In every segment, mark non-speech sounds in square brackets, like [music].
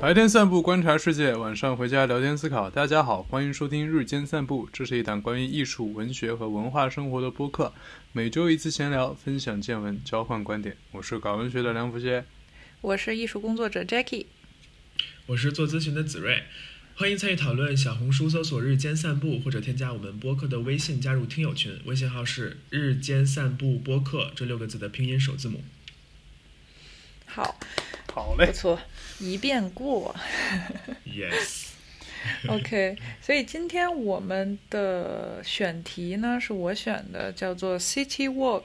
白天散步观察世界，晚上回家聊天思考。大家好，欢迎收听日间散步，这是一档关于艺术、文学和文化生活的播客，每周一次闲聊，分享见闻，交换观点。我是搞文学的梁福杰，我是艺术工作者 Jackie，我是做咨询的子睿。欢迎参与讨论，小红书搜索“日间散步”或者添加我们播客的微信加入听友群，微信号是“日间散步播客”这六个字的拼音首字母。好，好嘞，不错，一遍过。Yes，OK，所以今天我们的选题呢是我选的，叫做 City Walk。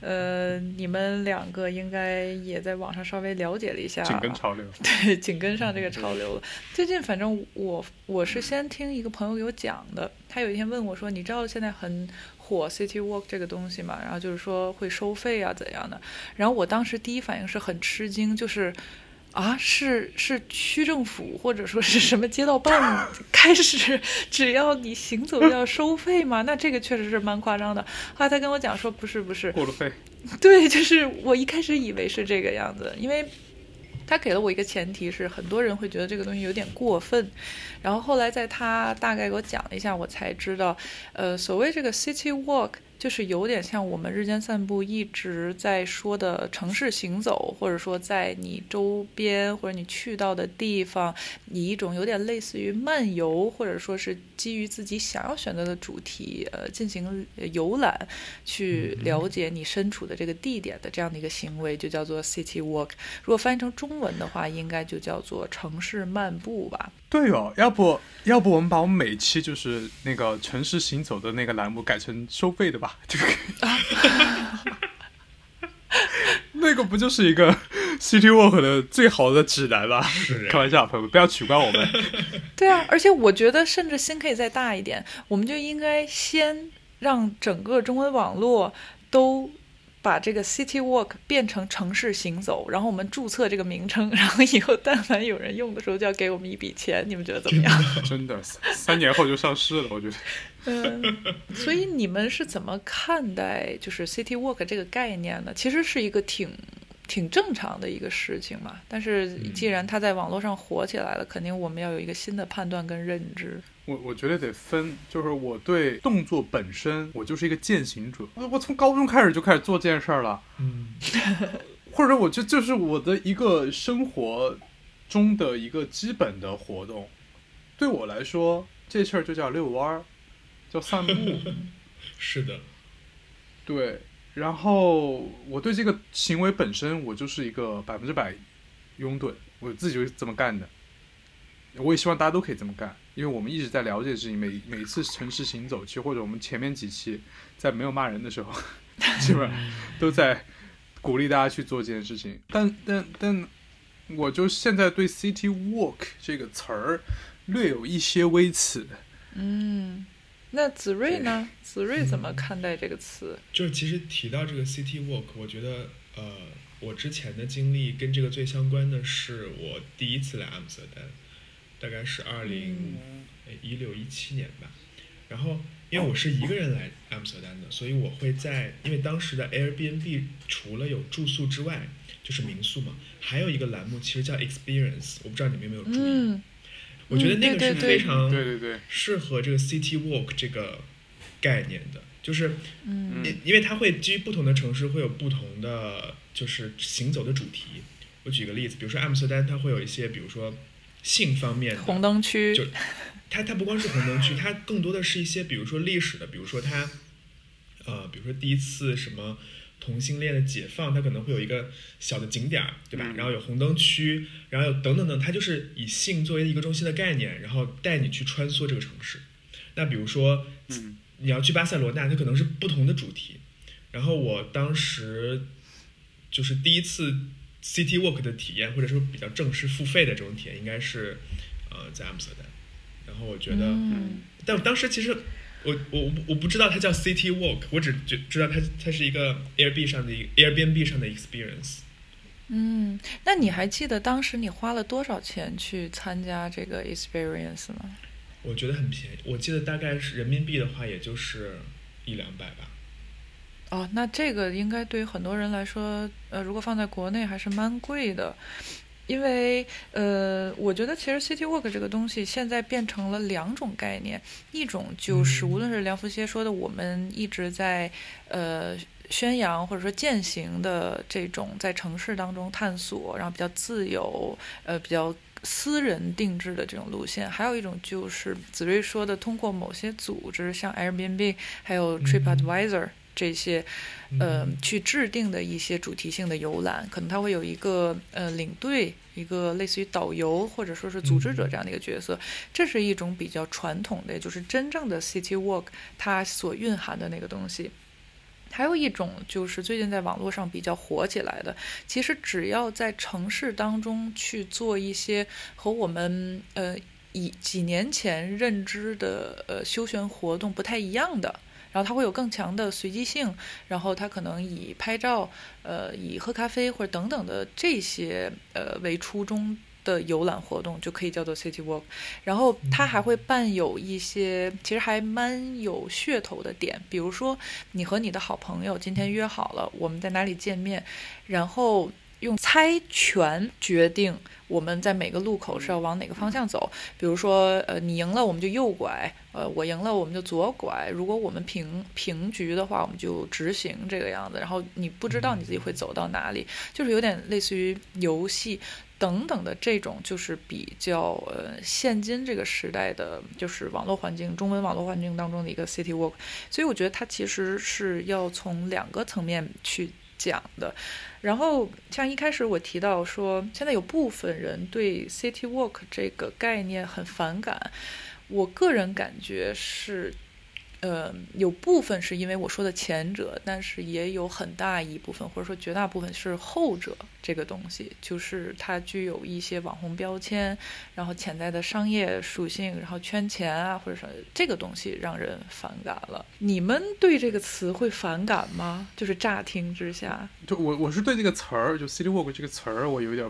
呃，你们两个应该也在网上稍微了解了一下，紧跟潮流。[laughs] 对，紧跟上这个潮流了。最近反正我我是先听一个朋友给我讲的，他有一天问我说：“你知道现在很火 City Walk 这个东西吗？”然后就是说会收费啊怎样的。然后我当时第一反应是很吃惊，就是。啊，是是区政府或者说是什么街道办开始，只要你行走要收费吗？那这个确实是蛮夸张的。后来他跟我讲说，不是不是，过路费。对，就是我一开始以为是这个样子，因为他给了我一个前提是，很多人会觉得这个东西有点过分。然后后来在他大概给我讲了一下，我才知道，呃，所谓这个 city walk。就是有点像我们日间散步一直在说的城市行走，或者说在你周边或者你去到的地方，以一种有点类似于漫游，或者说是基于自己想要选择的主题，呃，进行游览，去了解你身处的这个地点的这样的一个行为，就叫做 city walk。如果翻译成中文的话，应该就叫做城市漫步吧。对哦，要不要不我们把我们每期就是那个城市行走的那个栏目改成收费的吧？[laughs] 这个，[laughs] 那个不就是一个 City Walk 的最好的指南吗？开玩笑，朋友们不要取关我们。[laughs] 对啊，而且我觉得甚至心可以再大一点，我们就应该先让整个中文网络都。把这个 City Walk 变成城市行走，然后我们注册这个名称，[laughs] 然后以后但凡有人用的时候，就要给我们一笔钱。你们觉得怎么样？真的，三年后就上市了，我觉得。[laughs] 嗯，所以你们是怎么看待就是 City Walk 这个概念呢？其实是一个挺挺正常的一个事情嘛。但是既然它在网络上火起来了，肯定我们要有一个新的判断跟认知。我我觉得得分，就是我对动作本身，我就是一个践行者。我我从高中开始就开始做这件事儿了，嗯，[laughs] 或者我这就是我的一个生活中的一个基本的活动。对我来说，这事儿就叫遛弯儿，叫散步。[laughs] 是的，对。然后我对这个行为本身，我就是一个百分之百拥趸，我自己就是这么干的。我也希望大家都可以这么干。因为我们一直在了解事情，每每次城市行走期，或者我们前面几期在没有骂人的时候，[laughs] 基本上 [laughs] 都在鼓励大家去做这件事情。但但但，我就现在对 “city walk” 这个词儿略有一些微词。嗯，那子睿呢？子睿怎么看待这个词？就是其实提到这个 city walk，我觉得呃，我之前的经历跟这个最相关的是我第一次来阿姆斯特丹。大概是二零一六一七年吧，然后因为我是一个人来阿姆斯特丹的，所以我会在因为当时的 Airbnb 除了有住宿之外，就是民宿嘛，还有一个栏目其实叫 Experience，我不知道你们有没有注意。嗯，我觉得那个是非常对对对适合这个 City Walk 这个概念的，就是嗯，因为它会基于不同的城市会有不同的就是行走的主题。我举个例子，比如说阿姆斯特丹，它会有一些，比如说。性方面的红灯区，就它它不光是红灯区，它更多的是一些，比如说历史的，比如说它，呃，比如说第一次什么同性恋的解放，它可能会有一个小的景点儿，对吧？嗯、然后有红灯区，然后有等等等，它就是以性作为一个中心的概念，然后带你去穿梭这个城市。那比如说，嗯，你要去巴塞罗那，它可能是不同的主题。然后我当时就是第一次。City Walk 的体验，或者说比较正式付费的这种体验，应该是，呃，在阿姆斯特丹。然后我觉得，嗯、但我当时其实我我我不知道它叫 City Walk，我只知知道它它是一个 Airbnb 上的 Airbnb 上的 experience。嗯，那你还记得当时你花了多少钱去参加这个 experience 吗？我觉得很便宜，我记得大概是人民币的话，也就是一两百吧。哦，那这个应该对于很多人来说，呃，如果放在国内还是蛮贵的。因为呃，我觉得其实 City Walk 这个东西现在变成了两种概念，一种就是无论是梁福歇说的，我们一直在呃宣扬或者说践行的这种在城市当中探索，然后比较自由，呃，比较私人定制的这种路线；还有一种就是子睿说的，通过某些组织，像 Airbnb 还有 TripAdvisor。这些，呃，去制定的一些主题性的游览，可能他会有一个呃领队，一个类似于导游或者说是组织者这样的一个角色。这是一种比较传统的，就是真正的 City Walk 它所蕴含的那个东西。还有一种就是最近在网络上比较火起来的，其实只要在城市当中去做一些和我们呃以几年前认知的呃休闲活动不太一样的。然后它会有更强的随机性，然后它可能以拍照、呃，以喝咖啡或者等等的这些呃为初衷的游览活动，就可以叫做 city walk。然后它还会伴有一些其实还蛮有噱头的点，比如说你和你的好朋友今天约好了我们在哪里见面，然后。用猜拳决定我们在每个路口是要往哪个方向走。比如说，呃，你赢了我们就右拐，呃，我赢了我们就左拐。如果我们平平局的话，我们就直行这个样子。然后你不知道你自己会走到哪里，就是有点类似于游戏等等的这种，就是比较呃现今这个时代的就是网络环境、中文网络环境当中的一个 city walk。所以我觉得它其实是要从两个层面去。讲的，然后像一开始我提到说，现在有部分人对 city walk 这个概念很反感，我个人感觉是。呃，有部分是因为我说的前者，但是也有很大一部分，或者说绝大部分是后者。这个东西就是它具有一些网红标签，然后潜在的商业属性，然后圈钱啊，或者说这个东西让人反感了。你们对这个词会反感吗？[laughs] 就是乍听之下，就我我是对这个词儿，就 city walk 这个词儿，我有点，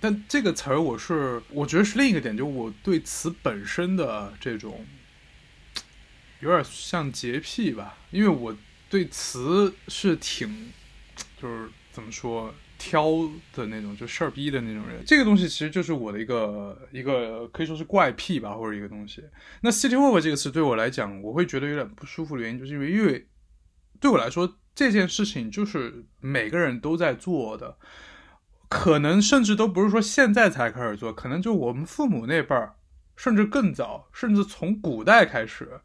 但这个词儿我是我觉得是另一个点，就我对词本身的这种。有点像洁癖吧，因为我对词是挺，就是怎么说挑的那种，就事儿逼的那种人。这个东西其实就是我的一个一个可以说是怪癖吧，或者一个东西。那 city walk 这个词对我来讲，我会觉得有点不舒服的原因，就是因为因为对我来说这件事情就是每个人都在做的，可能甚至都不是说现在才开始做，可能就我们父母那辈儿，甚至更早，甚至从古代开始。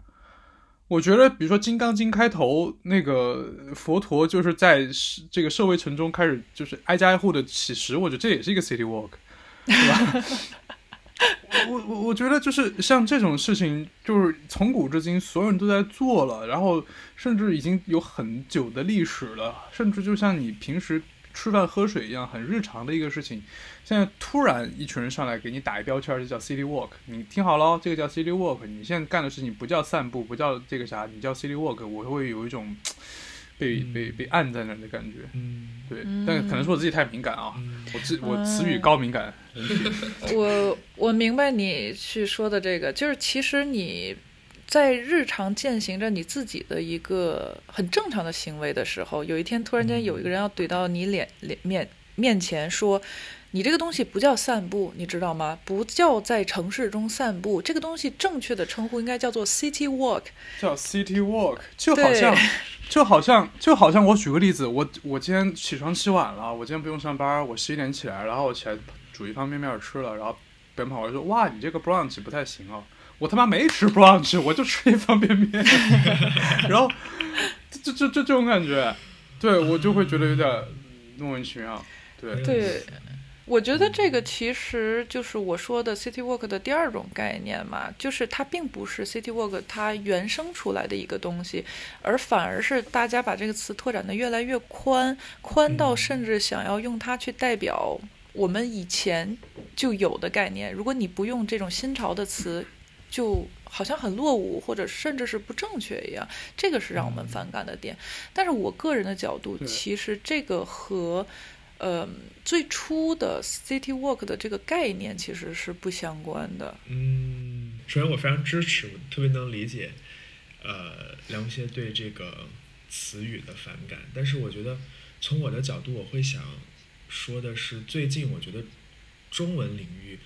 我觉得，比如说《金刚经》开头那个佛陀，就是在这个社会城中开始，就是挨家挨户的乞食。我觉得这也是一个 city walk，对吧？[laughs] 我我我觉得就是像这种事情，就是从古至今所有人都在做了，然后甚至已经有很久的历史了，甚至就像你平时。吃饭喝水一样很日常的一个事情，现在突然一群人上来给你打一标签，就叫 city walk。你听好了，这个叫 city walk。你现在干的事情不叫散步，不叫这个啥，你叫 city walk。我会有一种被被被按在那的感觉。嗯，对，但可能是我自己太敏感啊，我自我词语高敏感。[laughs] 我我明白你去说的这个，就是其实你。在日常践行着你自己的一个很正常的行为的时候，有一天突然间有一个人要怼到你脸脸面面前说：“你这个东西不叫散步，你知道吗？不叫在城市中散步，这个东西正确的称呼应该叫做 city walk。”叫 city walk，就好像 [laughs] 就好像就好像我举个例子，我我今天起床起晚了，我今天不用上班，我十一点起来，然后我起来煮一方便面吃了，然后别人跑过来说：“哇，你这个 brunch 不太行哦。”我他妈没吃 brunch，我就吃一方便面，[laughs] [laughs] 然后，这这这这种感觉，对我就会觉得有点莫名其妙。对对，我觉得这个其实就是我说的 city walk 的第二种概念嘛，就是它并不是 city walk 它原生出来的一个东西，而反而是大家把这个词拓展的越来越宽，宽到甚至想要用它去代表我们以前就有的概念。如果你不用这种新潮的词。就好像很落伍，或者甚至是不正确一样，这个是让我们反感的点。但是我个人的角度，其实这个和，呃，最初的 city walk 的这个概念其实是不相关的。嗯，首先我非常支持，特别能理解，呃，梁先对这个词语的反感。但是我觉得，从我的角度，我会想说的是，最近我觉得中文领域，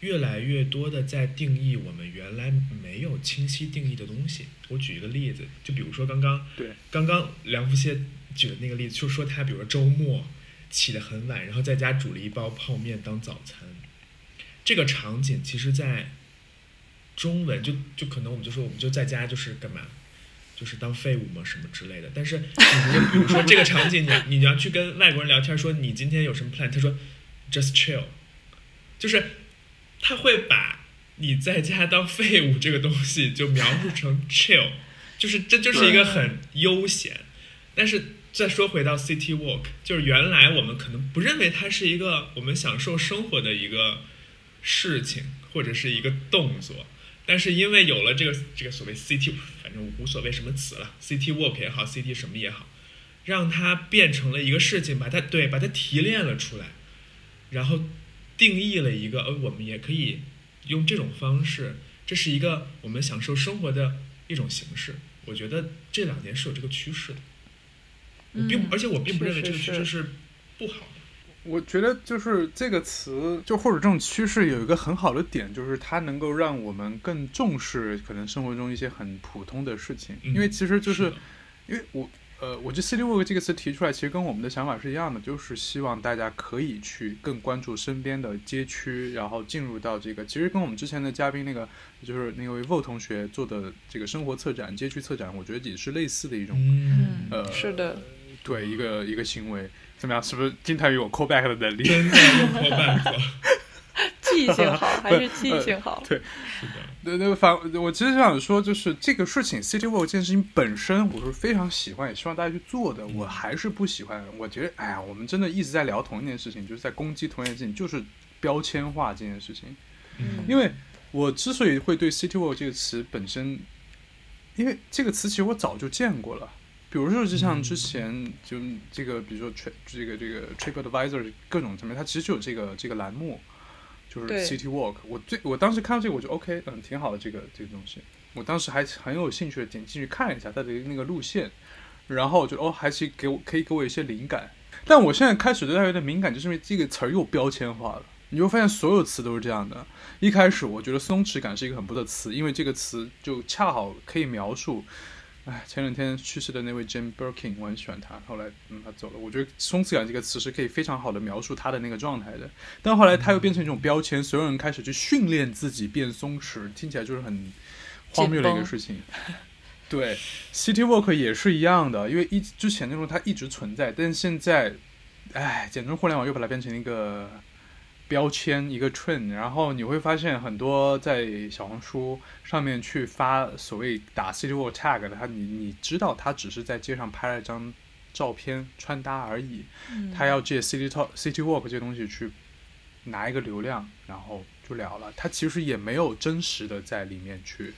越来越多的在定义我们原来没有清晰定义的东西。我举一个例子，就比如说刚刚对刚刚梁福谢举的那个例子，就说他比如说周末起得很晚，然后在家煮了一包泡面当早餐，这个场景其实在中文就就可能我们就说我们就在家就是干嘛，就是当废物嘛什么之类的。但是你就比如说这个场景，你你要去跟外国人聊天，说你今天有什么 plan，他说 just chill，就是他会把你在家当废物这个东西就描述成 chill，就是这就是一个很悠闲。但是再说回到 city walk，就是原来我们可能不认为它是一个我们享受生活的一个事情或者是一个动作，但是因为有了这个这个所谓 city，反正无所谓什么词了，city walk 也好，city 什么也好，让它变成了一个事情，把它对把它提炼了出来，然后定义了一个呃，我们也可以用这种方式，这是一个我们享受生活的一种形式。我觉得这两年是有这个趋势的。我并嗯而且我并不认为这个趋势是不好的。我觉得就是这个词，就或者这种趋势有一个很好的点，就是它能够让我们更重视可能生活中一些很普通的事情，嗯因为其实就是因为我呃，我觉得 city walk 这个词提出来，其实跟我们的想法是一样的，就是希望大家可以去更关注身边的街区，然后进入到这个，其实跟我们之前的嘉宾那个就是那位 Vo 同学做的这个生活策展、街区策展，我觉得也是类似的一种、嗯，呃，是的，对一个一个行为。怎么样？是不是金泰宇有 callback 的能力？真的用破办法。[laughs] 记性好还是记性好？对是的，对对，反我其实想说，就是这个事情，City Walk 这件事情本身，我是非常喜欢，也希望大家去做的。我还是不喜欢，我觉得，哎呀，我们真的一直在聊同一件事情，就是在攻击同一件事情，就是标签化这件事情。嗯因为我之所以会对 City Walk 这个词本身，因为这个词其实我早就见过了。比如说，就像之前就这个，比如说 Trip 这个这个 TripAdvisor 各种层面，它其实就有这个这个栏目，就是 City Walk。我最我当时看到这个，我就 OK，嗯，挺好的这个这个东西。我当时还很有兴趣的点进去看了一下它的那个路线，然后我觉得哦，还是给我可以给我一些灵感。但我现在开始对它有点敏感，就是因为这个词儿又标签化了。你会发现所有词都是这样的。一开始我觉得松弛感是一个很不错的词，因为这个词就恰好可以描述。哎，前两天去世的那位 Jim Birkin，我很喜欢他。后来，嗯，他走了。我觉得“松弛感”这个词是可以非常好的描述他的那个状态的。但后来他又变成一种标签，所有人开始去训练自己变松弛，听起来就是很荒谬的一个事情。[laughs] 对，City Walk 也是一样的，因为一之前那种它一直存在，但是现在，哎，简直互联网又把它变成一个标签，一个 trend，然后你会发现很多在小红书上面去发所谓打 City Walk tag 的，他你你知道他只是在街上拍了一张照片穿搭而已，嗯他要借 City Talk City Walk 这东西去拿一个流量，然后就了了。他其实也没有真实的在里面去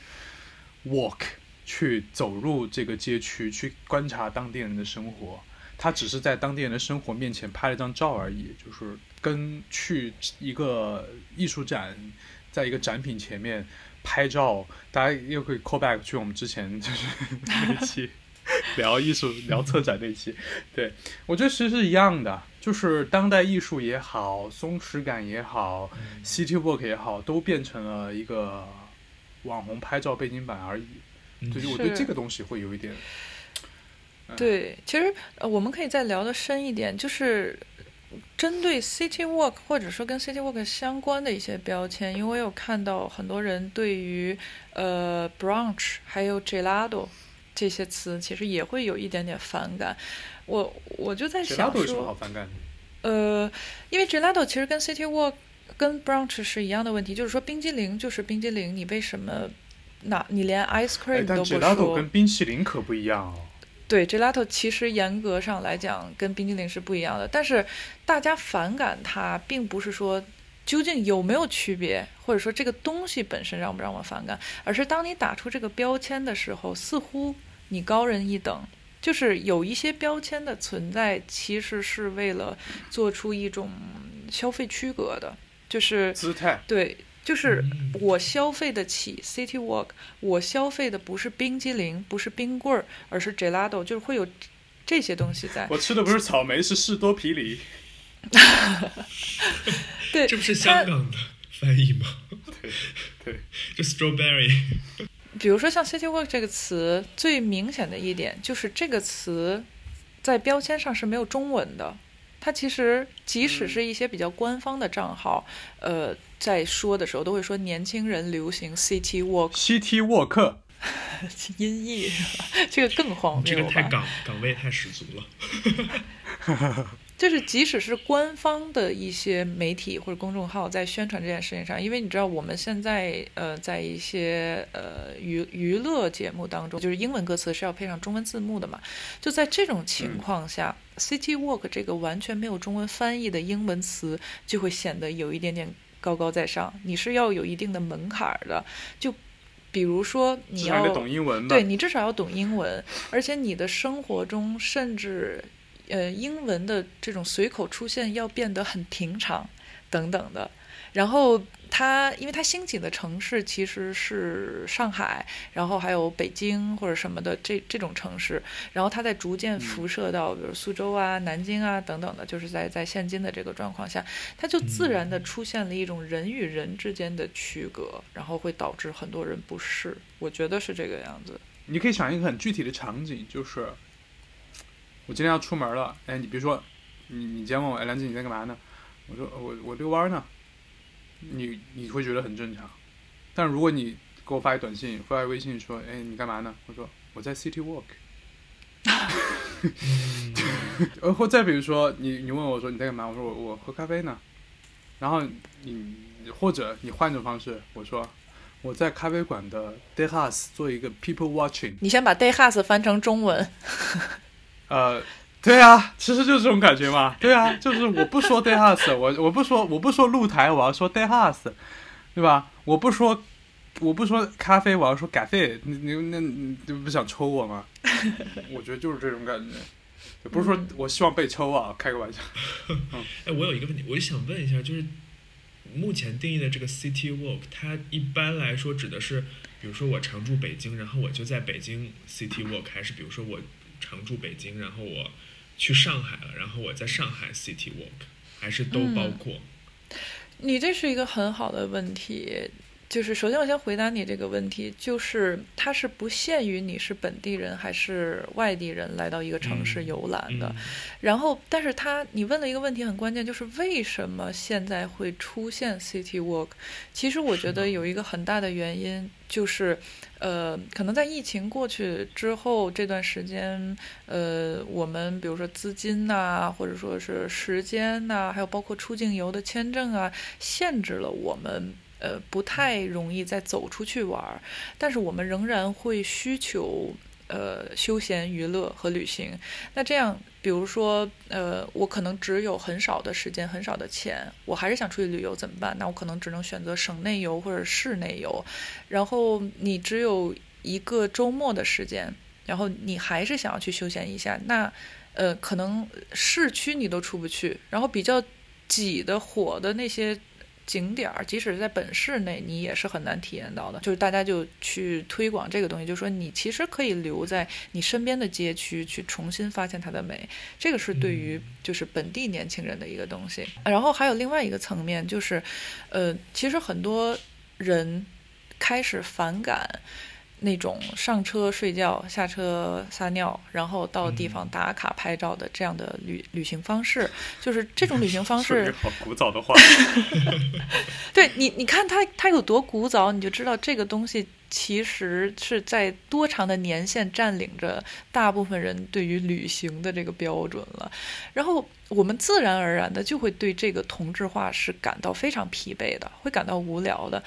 walk，去走入这个街区，去观察当地人的生活。他只是在当地人的生活面前拍了一张照而已，就是跟去一个艺术展，在一个展品前面拍照，大家又可以 call back 去我们之前就是那一期 [laughs] 聊艺术、聊策展那期，对我觉得其实是一样的，就是当代艺术也好，松弛感也好，city walk 也好，都变成了一个网红拍照背景板而已。嗯。所以我对是这个东西会有一点，对，其实呃，我们可以再聊的深一点，就是针对 City Walk 或者说跟 City Walk 相关的一些标签，因为我有看到很多人对于呃 brunch 还有 gelato 这些词，其实也会有一点点反感。我我就在想谁都有什么好说，反感？呃，因为 gelato 其实跟 City Walk 跟 brunch 是一样的问题，就是说冰激凌就是冰激凌，你为什么那你连 ice 哎 cream 都不 gelato 说？跟冰淇淋可不一样哦。对，gelato 其实严格上来讲跟冰激凌是不一样的，但是大家反感它，并不是说究竟有没有区别，或者说这个东西本身让不让我反感，而是当你打出这个标签的时候，似乎你高人一等。就是有一些标签的存在，其实是为了做出一种消费区隔的，就是姿态，对，就是嗯我消费得起 City Walk，我消费的不是冰激凌，不是冰棍儿，而是 gelato，就是会有这些东西在。我吃的不是草莓，是士多啤梨。[laughs] 对，这不是香港的翻译吗？对对，就 strawberry。比如说像 city walk 这个词，最明显的一点就是这个词在标签上是没有中文的。它其实即使是一些比较官方的账号，呃，在说的时候都会说年轻人流行 city walk。City Walk，[laughs] 音译是吧？这个更荒谬这？个太港港味太十足了。[laughs] 就是即使是官方的一些媒体或者公众号在宣传这件事情上，因为你知道我们现在呃在一些呃娱娱乐节目当中，就是英文歌词是要配上中文字幕的嘛。就在这种情况下、i t y Walk 这个完全没有中文翻译的英文词就会显得有一点点高高在上，你是要有一定的门槛儿的。就比如说你要懂英文？对你至少要懂英文，而且你的生活中甚至，呃，英文的这种随口出现要变得很平常，等等的。然后它，因为它兴起的城市其实是上海，然后还有北京或者什么的这这种城市，然后它在逐渐辐射到比如苏州啊、南京啊等等的，就是在在现今的这个状况下，它就自然的出现了一种人与人之间的区隔，然后会导致很多人不适。我觉得是这个样子。你可以想一个很具体的场景，就是我今天要出门了，哎，你比如说，你你今天问我，哎，梁静你在干嘛呢？我说我我遛弯儿呢，你你会觉得很正常。但如果你给我发一短信，发一微信说，哎，你干嘛呢？我说我在 City Walk。[laughs] [laughs] 呃，或再比如说，你你问我说你在干嘛？我说我我喝咖啡呢。然后你或者你换种方式，我说我在咖啡馆的 day house 做一个 people watching。你先把 day house 翻成中文，呃，对啊，其实就是这种感觉嘛。对啊，就是我不说 day house，我我不说我不说露台，我要说 day house，对吧？我不说我不说咖啡，我要说咖啡。你你那你你不想抽我吗？[laughs] 我觉得就是这种感觉，也不是说我希望被抽啊，开个玩笑。[laughs] 哎，我有一个问题，我就想问一下，就是目前定义的这个 city walk，它一般来说指的是，比如说我常住北京，然后我就在北京 city walk，还是比如说我常住北京，然后我去上海了，然后我在上海 city walk，还是都包括？你这是一个很好的问题。就是首先我先回答你这个问题，就是它是不限于你是本地人还是外地人来到一个城市嗯游览的。嗯然后，但是他你问了一个问题很关键，就是为什么现在会出现 city walk？其实我觉得有一个很大的原因就是，呃，可能在疫情过去之后这段时间，呃，我们比如说资金呐、或者说是时间呐、还有包括出境游的签证啊，限制了我们。呃，不太容易再走出去玩儿，但是我们仍然会需求呃休闲娱乐和旅行。那这样，比如说，呃，我可能只有很少的时间、很少的钱，我还是想出去旅游，怎么办？那我可能只能选择省内游或者市内游。然后你只有一个周末的时间，然后你还是想要去休闲一下，那呃，可能市区你都出不去，然后比较挤的、火的那些。景点儿，即使是在本市内，你也是很难体验到的。就是大家就去推广这个东西，就是说你其实可以留在你身边的街区，去重新发现它的美。这个是对于就是本地年轻人的一个东西。然后还有另外一个层面，就是，呃，其实很多人开始反感。那种上车睡觉、下车撒尿，然后到地方打卡拍照的这样的旅旅行方式，就是这种旅行方式 [laughs] 好古早的话。[laughs] 对你，你看它它有多古早，你就知道这个东西其实是在多长的年限占领着大部分人对于旅行的这个标准了。然后我们自然而然的就会对这个同质化是感到非常疲惫的，会感到无聊的。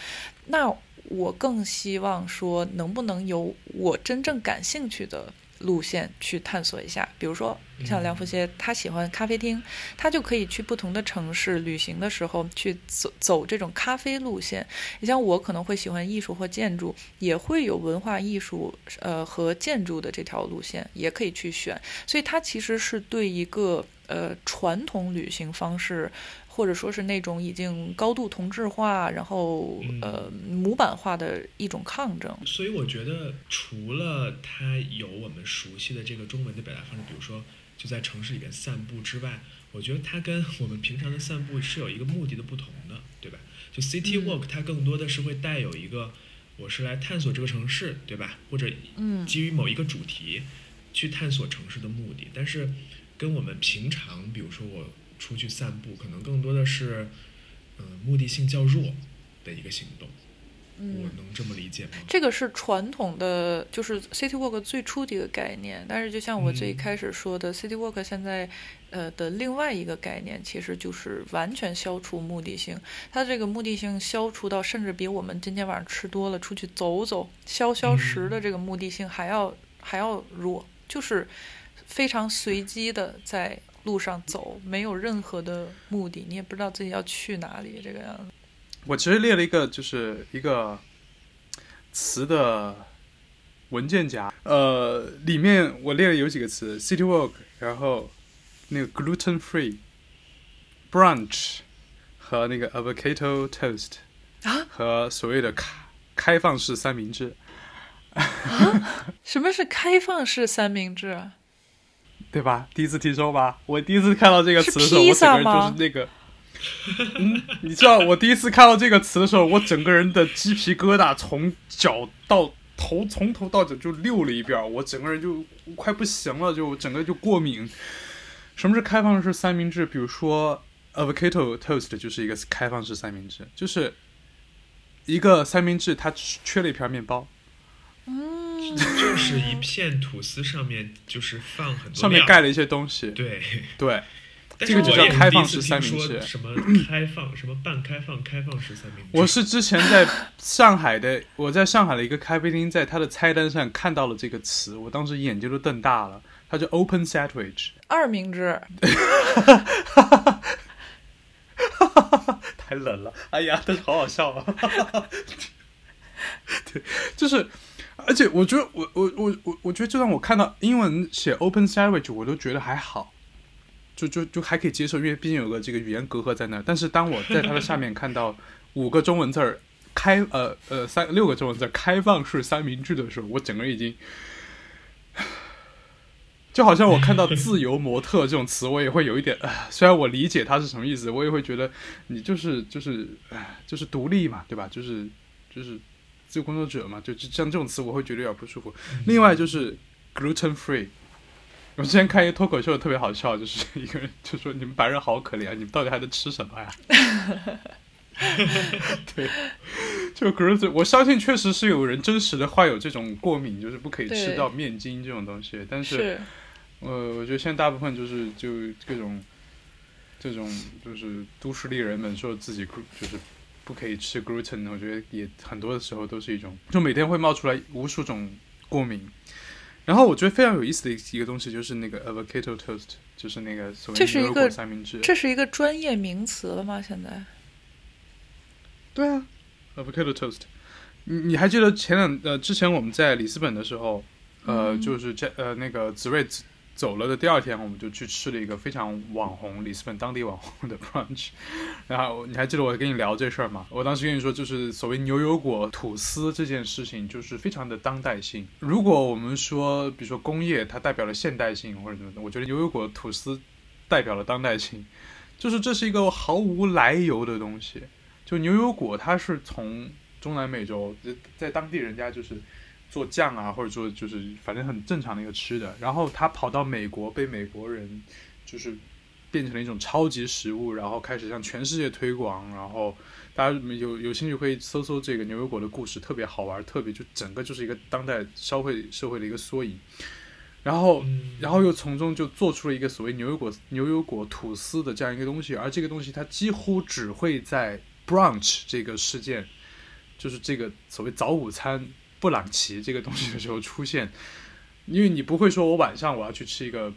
那我更希望说，能不能有我真正感兴趣的路线去探索一下？比如说，像梁福歇，他喜欢咖啡厅，他就可以去不同的城市旅行的时候去走走这种咖啡路线。你像我可能会喜欢艺术或建筑，也会有文化艺术呃和建筑的这条路线，也可以去选。所以它其实是对一个呃传统旅行方式。或者说是那种已经高度同质化，然后呃模板化的一种抗争。所以我觉得，除了它有我们熟悉的这个中文的表达方式，比如说就在城市里边散步之外，我觉得它跟我们平常的散步是有一个目的的不同的，对吧？就 city walk 它更多的是会带有一个，我是来探索这个城市，对吧？或者嗯基于某一个主题去探索城市的目的，但是跟我们平常，比如说我出去散步，可能更多的是，嗯、目的性较弱的一个行动。嗯我嗯。能这么理解吗？这个是传统的，就是 City Walk 最初的一个概念。但是，就像我最嗯开始说的、c i t y Walk 现在呃的另外一个概念，其实就是完全消除目的性。它这个目的性消除到，甚至比我们今天晚上吃多了出去走走消消食的嗯这个目的性还要、还要弱，就是非常随机的在路上走，没有任何的目的，你也不知道自己要去哪里，这个样子。我其实列了一个，就是一个词的文件夹，呃，里面我列了有几个词：city walk，然后那个 gluten free、brunch 和那个 avocado toast 啊和所谓的开开放式三明治，什么是开放式三明治啊？对吧？第一次听说吧？我第一次看到这个词的时候，我整个人就是那个。[laughs] 嗯，你知道我第一次看到这个词的时候，我整个人的鸡皮疙瘩从脚到头，从头到脚就溜了一遍，我整个人就快不行了，就整个就过敏。什么是开放式三明治？比如说 avocado toast 就是一个开放式三明治，就是一个三明治它缺了一片面包，嗯，就是一片吐司上面就是放很多上面盖了一些东西。对，对，但这个就叫是我也开放式三明治什么开放什么半开放开放式三明治，我是之前在上海的，我在上海的一个咖啡厅，在它的菜单上看到了这个词，我当时眼睛都瞪大了。它叫 open sandwich，二明治。[laughs] 太冷了，哎呀，但是好好笑啊。[laughs] 对，就是，而且我觉得我我我我我觉得，就算我看到英文写 open sandwich，我都觉得还好。就就就还可以接受，因为毕竟有个这个语言隔阂在那。但是当我在它的下面看到五个中文字儿“开”呃呃三六个中文字“开放式三明治”的时候，我整个人已经，就好像我看到“自由模特”这种词，我也会有一点，[laughs] 虽然我理解它是什么意思，我也会觉得你就是就是唉就是独立嘛，对吧？就是就是自由工作者嘛，就就像这种词，我会觉得有点不舒服。另外就是 gluten free。我之前看一个脱口秀特别好笑，就是一个人就说：“你们白人好可怜啊，你们到底还在吃什么呀？” [laughs] 对，就 gluten，我相信确实是有人真实的患有这种过敏，就是不可以吃到面筋这种东西。但是，是，呃，我觉得现在大部分就是就各种这种就是都市丽人们说自己就是不可以吃 gluten，我觉得也很多的时候都是一种，就每天会冒出来无数种过敏。然后我觉得非常有意思的一个东西就是那个 avocado toast，就是那个所谓这是一个牛油果三明治。这是一个专业名词了吗？现在？对啊，avocado toast。你你还记得前两呃之前我们在里斯本的时候，呃，嗯就是这呃那个子睿走了的第二天，我们就去吃了一个非常网红里斯本当地网红的 brunch。[laughs] 然后你还记得我跟你聊这事儿吗？我当时跟你说，就是所谓牛油果吐司这件事情，就是非常的当代性。如果我们说，比如说工业，它代表了现代性或者什么的，我觉得牛油果吐司代表了当代性，就是这是一个毫无来由的东西。就牛油果，它是从中南美洲，在当地人家就是做酱啊，或者说就是反正很正常的一个吃的。然后它跑到美国，被美国人就是变成了一种超级食物，然后开始向全世界推广。然后大家有有兴趣可以搜搜这个牛油果的故事，特别好玩，特别就整个就是一个当代消费社会的一个缩影。然后然后又从中就做出了一个所谓牛油果牛油果吐司的这样一个东西，而这个东西它几乎只会在 brunch 这个事件，就是这个所谓早午餐布朗奇这个东西的时候出现，因为你不会说我晚上我要去吃一个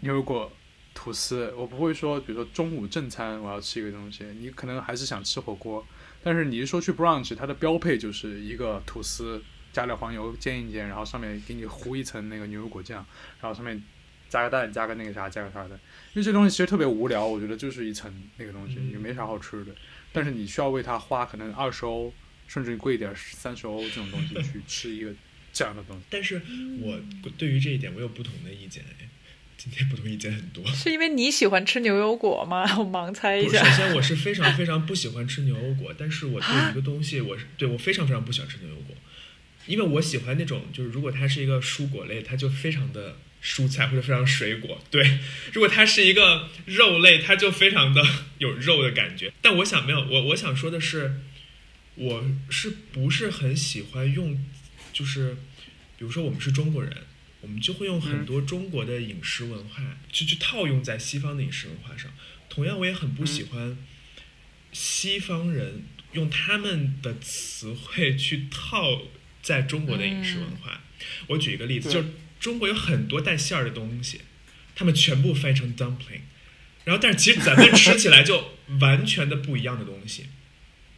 牛油果吐司，我不会说比如说中午正餐我要吃一个东西，你可能还是想吃火锅，但是你一说去 brunch，它的标配就是一个吐司。加点黄油煎一煎，然后上面给你糊一层那个牛油果酱，然后上面加个蛋，加个那个啥，加个啥的。因为这东西其实特别无聊，我觉得就是一层那个东西，嗯也没啥好吃的。但是你需要为它花可能二十欧，甚至贵一点三十欧这种东西去吃一个这样的东西。[laughs] 但是我对于这一点我有不同的意见哎，今天不同意见很多。[laughs] 是因为你喜欢吃牛油果吗？我盲猜一下，首。先我是非常非常不喜欢吃牛油果，但是我啊对一个东西，我是 [laughs] 对我非常非常不喜欢吃牛油果，因为我喜欢那种就是如果它是一个蔬果类，它就非常的蔬菜或者非常水果。对，如果它是一个肉类，它就非常的有肉的感觉。但我想没有，我我想说的是，我是不是很喜欢用，就是比如说我们是中国人。我们就会用很多中国的饮食文化去去套用在西方的饮食文化上。同样，我也很不喜欢西方人用他们的词汇去套在中国的饮食文化。我举一个例子，就是中国有很多带馅儿的东西，他们全部翻译成 dumpling，然后但是其实咱们吃起来就完全的不一样的东西，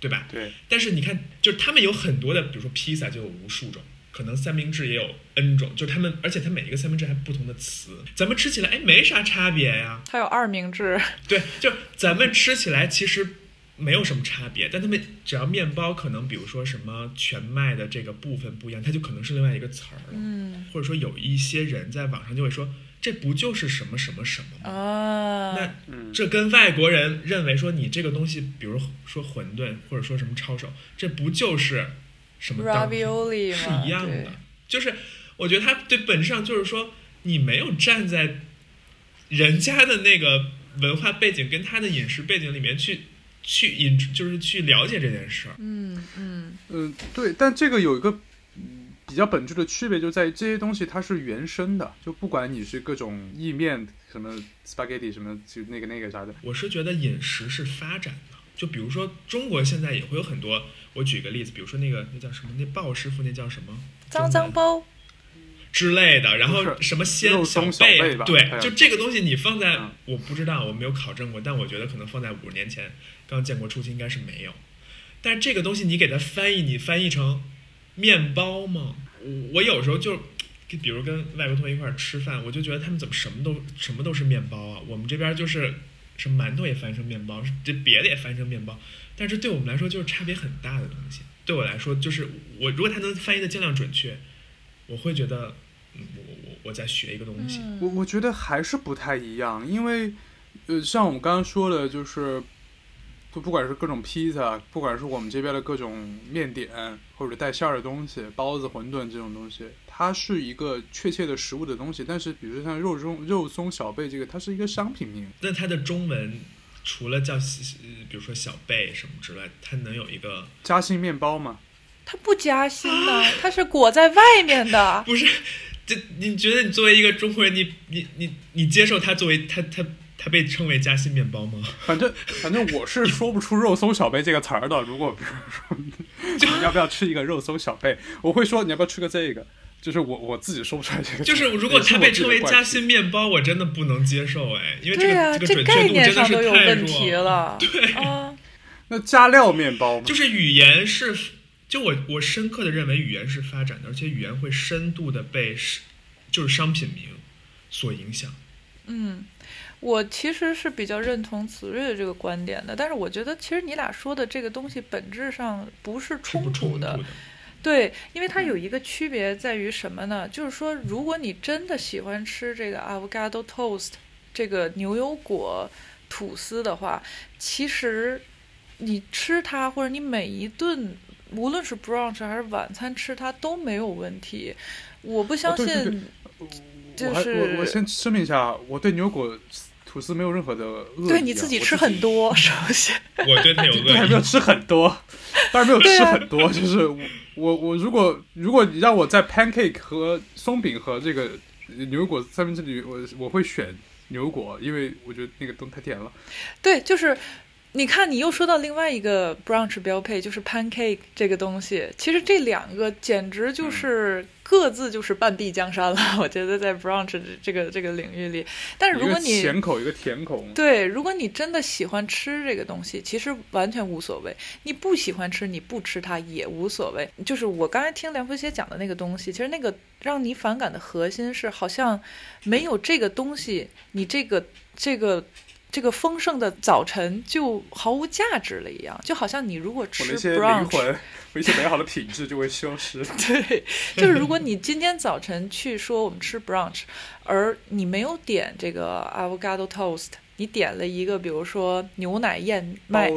对吧？对，但是你看，就是他们有很多的，比如说披萨就有无数种，可能三明治也有 N 种，就是他们，而且它每一个三明治还不同的词，咱们吃起来哎没啥差别呀。还有二明治，[laughs] 对，就咱们吃起来其实没有什么差别，但他们只要面包可能比如说什么全麦的这个部分不一样，它就可能是另外一个词儿了，嗯或者说有一些人在网上就会说，这不就是什么什么什么吗？啊，那嗯，这跟外国人认为说你这个东西，比如说馄饨或者说什么抄手，这不就是什么 ravioli 是一样的？就是我觉得它对本质上就是说，你没有站在人家的那个文化背景跟他的饮食背景里面去去引，就是去了解这件事儿。嗯嗯嗯，对，但这个有一个嗯比较本质的区别，就在于这些东西它是原生的，就不管你是各种意面什么 spaghetti 什么就那个那个啥的，我是觉得饮食是发展的，就比如说中国现在也会有很多，我举个例子，比如说那个那叫什么，那鲍师傅那叫什么？脏脏包，之类的，然后什么鲜松小贝对就这个东西你放在、嗯。我不知道，我没有考证过，但我觉得可能放在五十年前刚建国初期应该是没有。但是这个东西你给它翻译，你翻译成面包吗？我我有时候就，比如跟外国同学一块儿吃饭，我就觉得他们怎么什么都什么都是面包啊？我们这边就是什么馒头也翻成面包，这别的也翻成面包，但是对我们来说就是差别很大的东西。对我来说，就是我如果他能翻译的尽量准确，我会觉得，嗯，我我我在学一个东西。嗯我我觉得还是不太一样，因为呃，像我们刚刚说的，就是就不管是各种披萨，不管是我们这边的各种面点或者带馅儿的东西，包子、馄饨这种东西，它是一个确切的食物的东西。但是比如说像肉松、肉松小贝这个，它是一个商品名。那它的中文除了叫比如说小贝什么之外，它能有一个夹心面包吗，它不夹心的，它是裹在外面的。[laughs] 不是？这你觉得你作为一个中国人，你你你你接受它作为它它它被称为夹心面包吗？[laughs] 反正反正我是说不出肉松小贝这个词儿的。如果比如说你要不要吃一个肉松小贝，我会说你要不要吃个这个。就是我我自己说不出来这个词，就是如果它被称为夹心面包，我真的不能接受哎，因为这个、这个准确度真的是上都有太弱问题了。对啊，[laughs] 那加料面包嘛，就是语言是，就我我深刻的认为语言是发展的，而且语言会深度的被是就是商品名所影响。嗯，我其实是比较认同子睿的这个观点的，但是我觉得其实你俩说的这个东西本质上不是冲突的。突的，对，因为它有一个区别在于什么呢？就是说，如果你真的喜欢吃这个 avocado toast 这个牛油果吐司的话，其实你吃它或者你每一顿，无论是 brunch 还是晚餐吃它都没有问题。我不相信，对对对就我还我我先声明一下，我对牛油果吐司没有任何的恶意、啊。对你自己吃很多，首先。[laughs] 我对他有 [laughs] 恶意。没有吃很多，当然没有吃啊很多，就是我我我如果如果你让我在 pancake 和松饼和这个牛油果三明治里，我我会选牛油果，因为我觉得那个东西太甜了。对，就是你看，你又说到另外一个 brunch 标配，就是 pancake 这个东西。其实这两个简直就是各自就是半壁江山了。[laughs] 我觉得在 brunch 这个这个领域里，但是如果你咸口，一个甜口，对，如果你真的喜欢吃这个东西，其实完全无所谓。你不喜欢吃，你不吃它也无所谓。就是我刚才听梁福杰讲的那个东西，其实那个让你反感的核心是，好像没有这个东西，你这个这个这个丰盛的早晨就毫无价值了一样，就好像你如果吃 brunch，魂，我一些美好的品质就会消失。[laughs] 对，就是如果你今天早晨去说我们吃 brunch，而你没有点这个 avocado toast，你点了一个比如说牛奶燕麦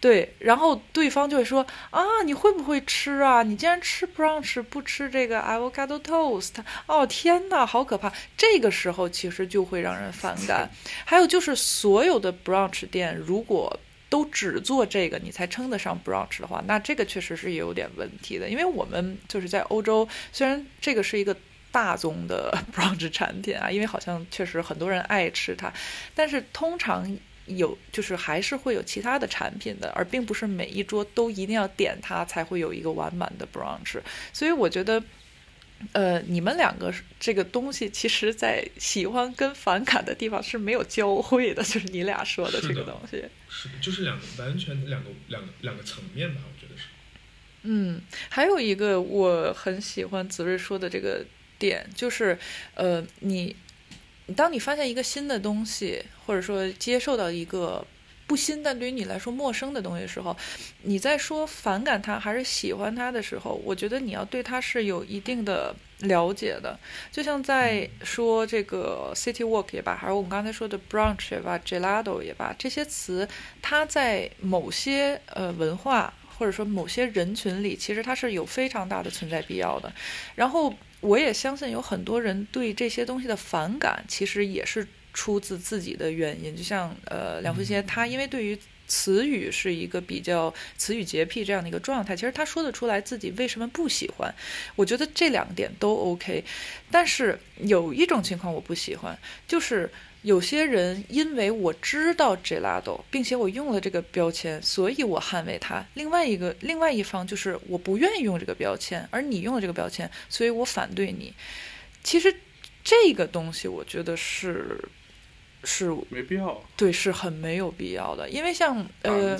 对，然后对方就会说啊，你会不会吃啊？你竟然吃 brunch 不吃这个 avocado toast？哦，天哪，好可怕！这个时候其实就会让人反感。还有就是所有的 brunch 店，如果都只做这个，你才称得上 brunch 的话，那这个确实是有点问题的。因为我们就是在欧洲，虽然这个是一个大宗的 [laughs] brunch 产品啊，因为好像确实很多人爱吃它，但是通常有就是还是会有其他的产品的，而并不是每一桌都一定要点它才会有一个完满的 brunch。所以我觉得。呃，你们两个这个东西，其实，在喜欢跟反感的地方是没有交汇的，就是你俩说的这个东西。是的，就是两个完全两个两个两个层面吧，我觉得是。嗯，还有一个我很喜欢子睿说的这个点，就是呃，你当你发现一个新的东西，或者说接受到一个不新但对于你来说陌生的东西的时候，你在说反感它还是喜欢它的时候，我觉得你要对它是有一定的了解的。就像在说这个 city walk 也罢，还是我们刚才说的 brunch 也罢，gelato 也罢，这些词，它在某些呃文化或者说某些人群里，其实它是有非常大的存在必要的。然后我也相信有很多人对这些东西的反感，其实也是出自自己的原因。就像呃梁福杰，他因为对于词语是一个比较词语洁癖这样的一个状态，其实他说得出来自己为什么不喜欢。我觉得这两点都 OK，但是有一种情况我不喜欢，就是有些人因为我知道 gelato，并且我用了这个标签，所以我捍卫它。另外一个另外一方就是我不愿意用这个标签，而你用了这个标签，所以我反对你。其实这个东西我觉得是是没必要对是很没有必要的，因为像呃。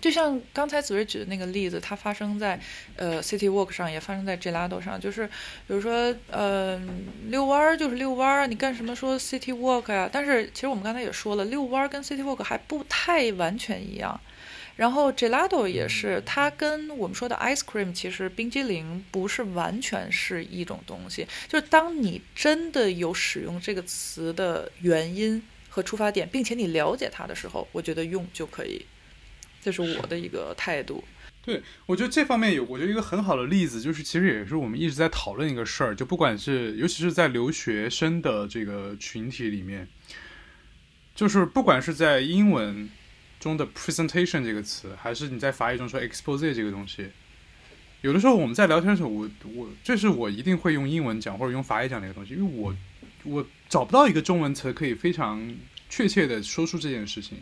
就像刚才子睿举的那个例子，它发生在呃 City Walk 上，也发生在 Gelato 上。就是比如说，呃，遛弯儿就是遛弯儿啊，你干什么说 City Walk 呀、但是其实我们刚才也说了，遛弯儿跟 City Walk 还不太完全一样。然后 Gelato 也是，它跟我们说的 ice cream 其实冰激凌不是完全是一种东西。就是当你真的有使用这个词的原因和出发点，并且你了解它的时候，我觉得用就可以。这是我的一个态度。对，我觉得这方面有，我觉得一个很好的例子就是，其实也是我们一直在讨论一个事儿，就不管是尤其是在留学生的这个群体里面，就是不管是在英文中的 presentation 这个词，还是你在法语中说 expose 这个东西，有的时候我们在聊天的时候，我我这是我一定会用英文讲或者用法语讲的一个东西，因为我我找不到一个中文词可以非常确切的说出这件事情。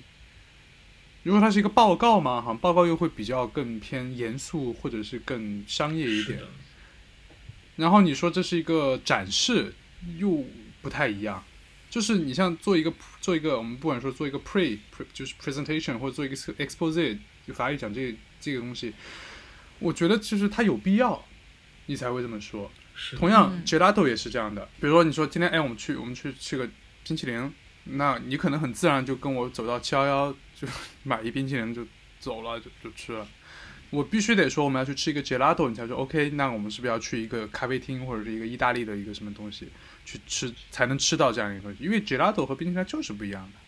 如果它是一个报告嘛，好像报告又会比较更偏严肃或者是更商业一点。然后你说这是一个展示，又不太一样。就是你像做一个做一个，我们不管说做一个 pre pre 就是 presentation 或者做一个 expose，就法语讲这个这个东西，我觉得就是它有必要，你才会这么说。同样嗯，gelato 也是这样的。比如说，你说今天哎，我们去我们去吃个冰淇淋，那你可能很自然就跟我走到七幺幺就买一冰淇淋就走了，就就吃了。我必须得说我们要去吃一个 gelato，你才说 OK，那我们是不是要去一个咖啡厅或者是一个意大利的一个什么东西去吃，才能吃到这样一个东西？因为 gelato 和冰淇淋它就是不一样的。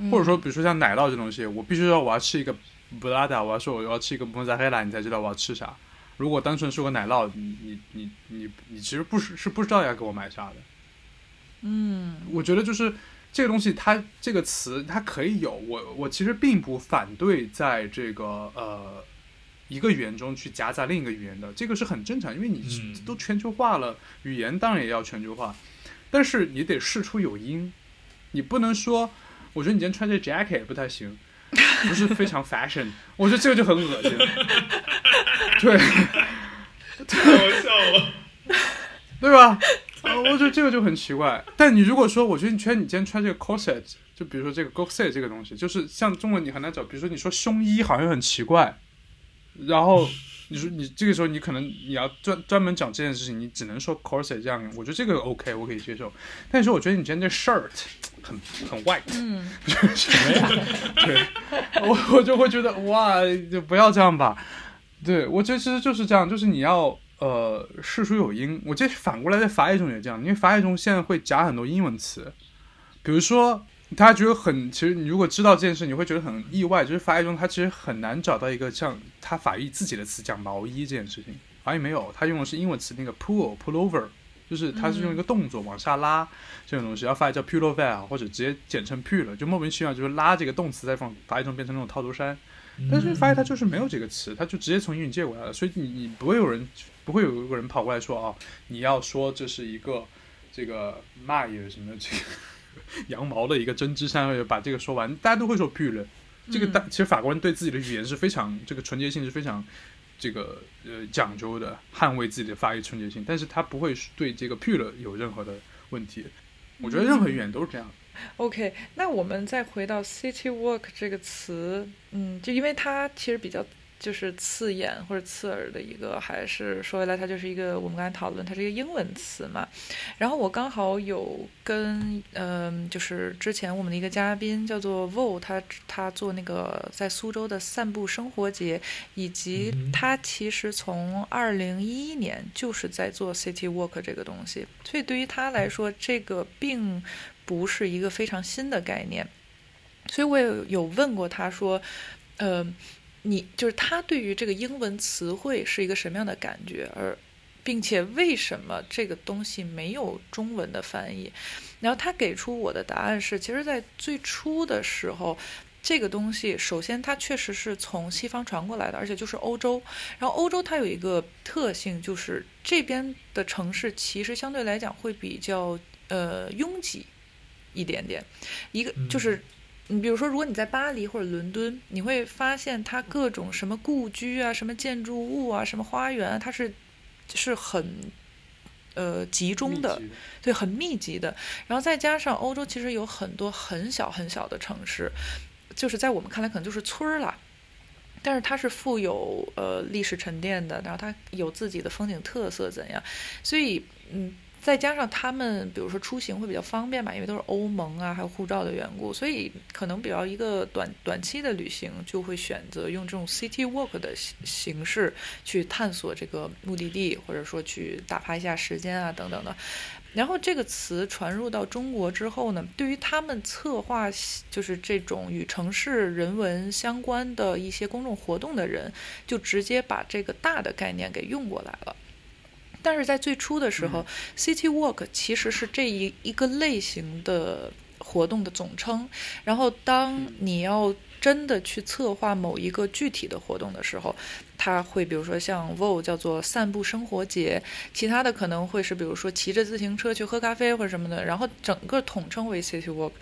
嗯或者说，比如说像奶酪这东西，我必须说我要吃一个布拉达，我要说我要吃一个莫扎黑拉，你才知道我要吃啥。如果单纯是个奶酪，你你你你你其实不是是不知道要给我买啥的。嗯我觉得就是这个东西它，这个词它可以有，我我其实并不反对在这个呃一个语言中去夹杂另一个语言的，这个是很正常，因为你嗯都全球化了，语言当然也要全球化，但是你得事出有因，你不能说，我觉得你今天穿这 jacket 不太行，不是非常 fashion，[laughs] 我觉得这个就很恶心，[laughs] 对太好笑了。[laughs] 对吧？啊，我觉得这个就很奇怪。但你如果说，我觉得你穿你今天穿这个 corset，就比如说这个 corset 这个东西，就是像中文你很难找，比如说你说胸衣好像很奇怪，然后你说你这个时候你可能你要专专门讲这件事情，你只能说 corset 这样，我觉得这个 OK，我可以接受。但是我觉得你今天这 shirt 很很 white，嗯，什么呀？对，我我就会觉得哇，就不要这样吧。对我觉得其实就是这样，就是你要呃事出有因。我这反过来在法语中也这样，因为法语中现在会夹很多英文词，比如说。大家觉得很，其实你如果知道这件事，你会觉得很意外。就是法语中，它其实很难找到一个像它法语自己的词讲毛衣这件事情。法语没有，它用的是英文词那个 pull pullover，就是它是用一个动作往下拉这种东西，然后法语叫 pullover 或者直接简称 pull，就莫名其妙就是拉这个动词在放法语中变成那种套头衫。但是发现它就是没有这个词，它就直接从英语借过来了，所以你你不会有人不会有一个人跑过来说啊，你要说这是一个这个 my 什么这个。[laughs] 羊毛的一个针织衫，把这个说完，大家都会说 pull。这个大其实法国人对自己的语言是非常这个纯洁性是非常这个呃讲究的，捍卫自己的发音纯洁性，但是他不会对这个 pull 有任何的问题。我觉得任何语言都是这样。OK，那我们再回到 city walk 这个词，嗯，就因为它其实比较。就是刺眼或者刺耳的一个，还是说回来，它就是一个我们刚才讨论，它是一个英文词嘛。然后我刚好有跟嗯，就是之前我们的一个嘉宾叫做 Vo，他他做那个在苏州的散步生活节，以及他其实从二零一一年就是在做 City Walk 这个东西，所以对于他来说，这个并不是一个非常新的概念。所以我也有问过他说，嗯。你就是他对于这个英文词汇是一个什么样的感觉，而并且为什么这个东西没有中文的翻译？然后他给出我的答案是，其实，在最初的时候，这个东西首先它确实是从西方传过来的，而且就是欧洲。然后欧洲它有一个特性，就是这边的城市其实相对来讲会比较呃拥挤一点点，一个就是。你比如说，如果你在巴黎或者伦敦，你会发现它各种什么故居啊、什么建筑物啊、什么花园，它是是很呃集中的，对，很密集的。然后再加上欧洲其实有很多很小很小的城市，就是在我们看来可能就是村儿了，但是它是富有呃历史沉淀的，然后它有自己的风景特色怎样？所以嗯。再加上他们，比如说出行会比较方便嘛，因为都是欧盟啊，还有护照的缘故，所以可能比较一个短短期的旅行，就会选择用这种 city walk 的形形式去探索这个目的地，或者说去打发一下时间啊等等的。然后这个词传入到中国之后呢，对于他们策划就是这种与城市人文相关的一些公众活动的人，就直接把这个大的概念给用过来了。但是在最初的时候，City Walk 其实是这一一个类型的活动的总称。然后，当你要真的去策划某一个具体的活动的时候，它会比如说像 VO 叫做散步生活节，其他的可能会是比如说骑着自行车去喝咖啡或者什么的，然后整个统称为 City Walk。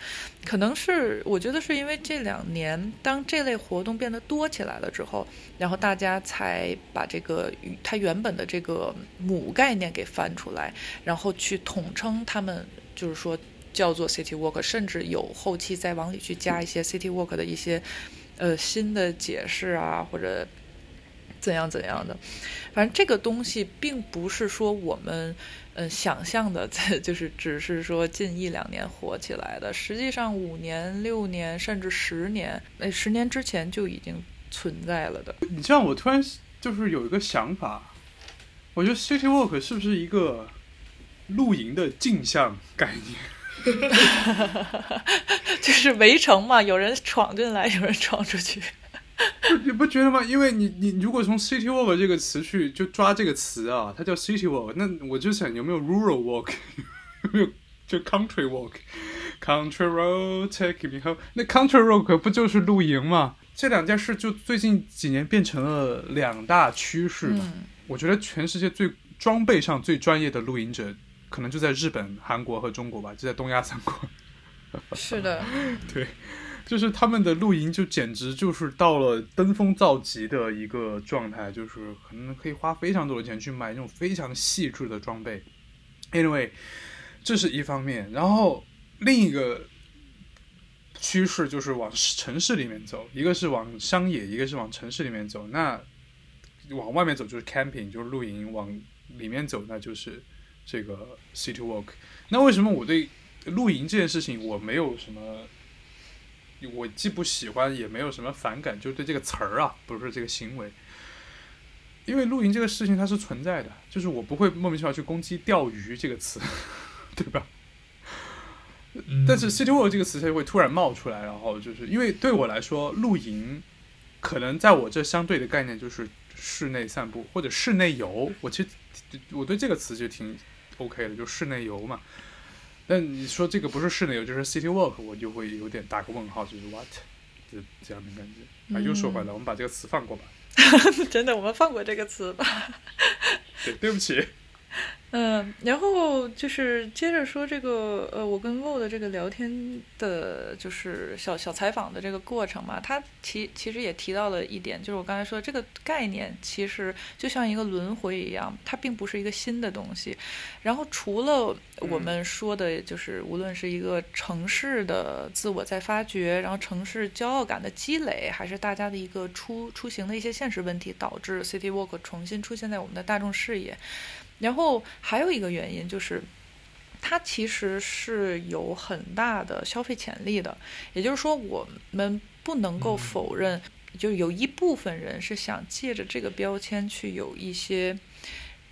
可能是我觉得是因为这两年当这类活动变得多起来了之后，然后大家才把这个它原本的这个母概念给翻出来，然后去统称他们就是说。叫做 City Walk，甚至有后期再往里去加一些 City Walk 的一些呃新的解释啊，或者怎样怎样的。反正这个东西并不是说我们呃想象的，[laughs] 就是只是说近一两年火起来的。实际上五年、六年甚至十年，呃十年之前就已经存在了的。你这样，我突然就是有一个想法，我觉得 City Walk 是不是一个露营的镜像概念？[laughs] 就是围城嘛，有人闯进来，有人闯出去。[laughs] 你不觉得吗？因为你你如果从 city walk 这个词去就抓这个词啊，它叫 city walk，那我就想有没有 rural walk，[laughs] 有没有就 country walk，country road take me home，那 country walk 不就是露营吗？这两件事就最近几年变成了两大趋势嘛。我觉得全世界最装备上最专业的露营者。可能就在日本、韩国和中国吧，就在东亚三国。[laughs] 是的，对，就是他们的露营就简直就是到了登峰造极的一个状态，就是可能可以花非常多的钱去买那种非常细致的装备。Anyway，这是一方面，然后另一个趋势就是往城市里面走，一个是往乡野，一个是往城市里面走。那往外面走就是 camping，就是露营；往里面走那就是这个 city walk。那为什么我对露营这件事情我没有什么，我既不喜欢也没有什么反感，就是对这个词儿啊，不是这个行为。因为露营这个事情它是存在的，就是我不会莫名其妙去攻击钓鱼这个词，[laughs] 对吧？但是 city walk 这个词它就会突然冒出来，然后就是因为对我来说，露营可能在我这相对的概念就是室内散步或者室内游。我其实我对这个词就挺 OK 的，就室内游嘛。但你说这个不是室内游，就是 city walk，我就会有点打个问号，就是 what 就这样的感觉。啊，又说回来，我们把这个词放过吧。[laughs] 真的，我们放过这个词吧。对，对不起。[laughs] 嗯，然后就是接着说这个，呃，我跟 Vo 的这个聊天的，就是小小采访的这个过程嘛，他其其实也提到了一点，就是我刚才说这个概念其实就像一个轮回一样，它并不是一个新的东西。然后除了我们说的，就是无论是一个城市的自我在发掘，然后城市骄傲感的积累，还是大家的一个出出行的一些现实问题，导致 City Walk 重新出现在我们的大众视野。然后还有一个原因就是，它其实是有很大的消费潜力的。也就是说，我们不能够否认，就有一部分人是想借着这个标签去有一些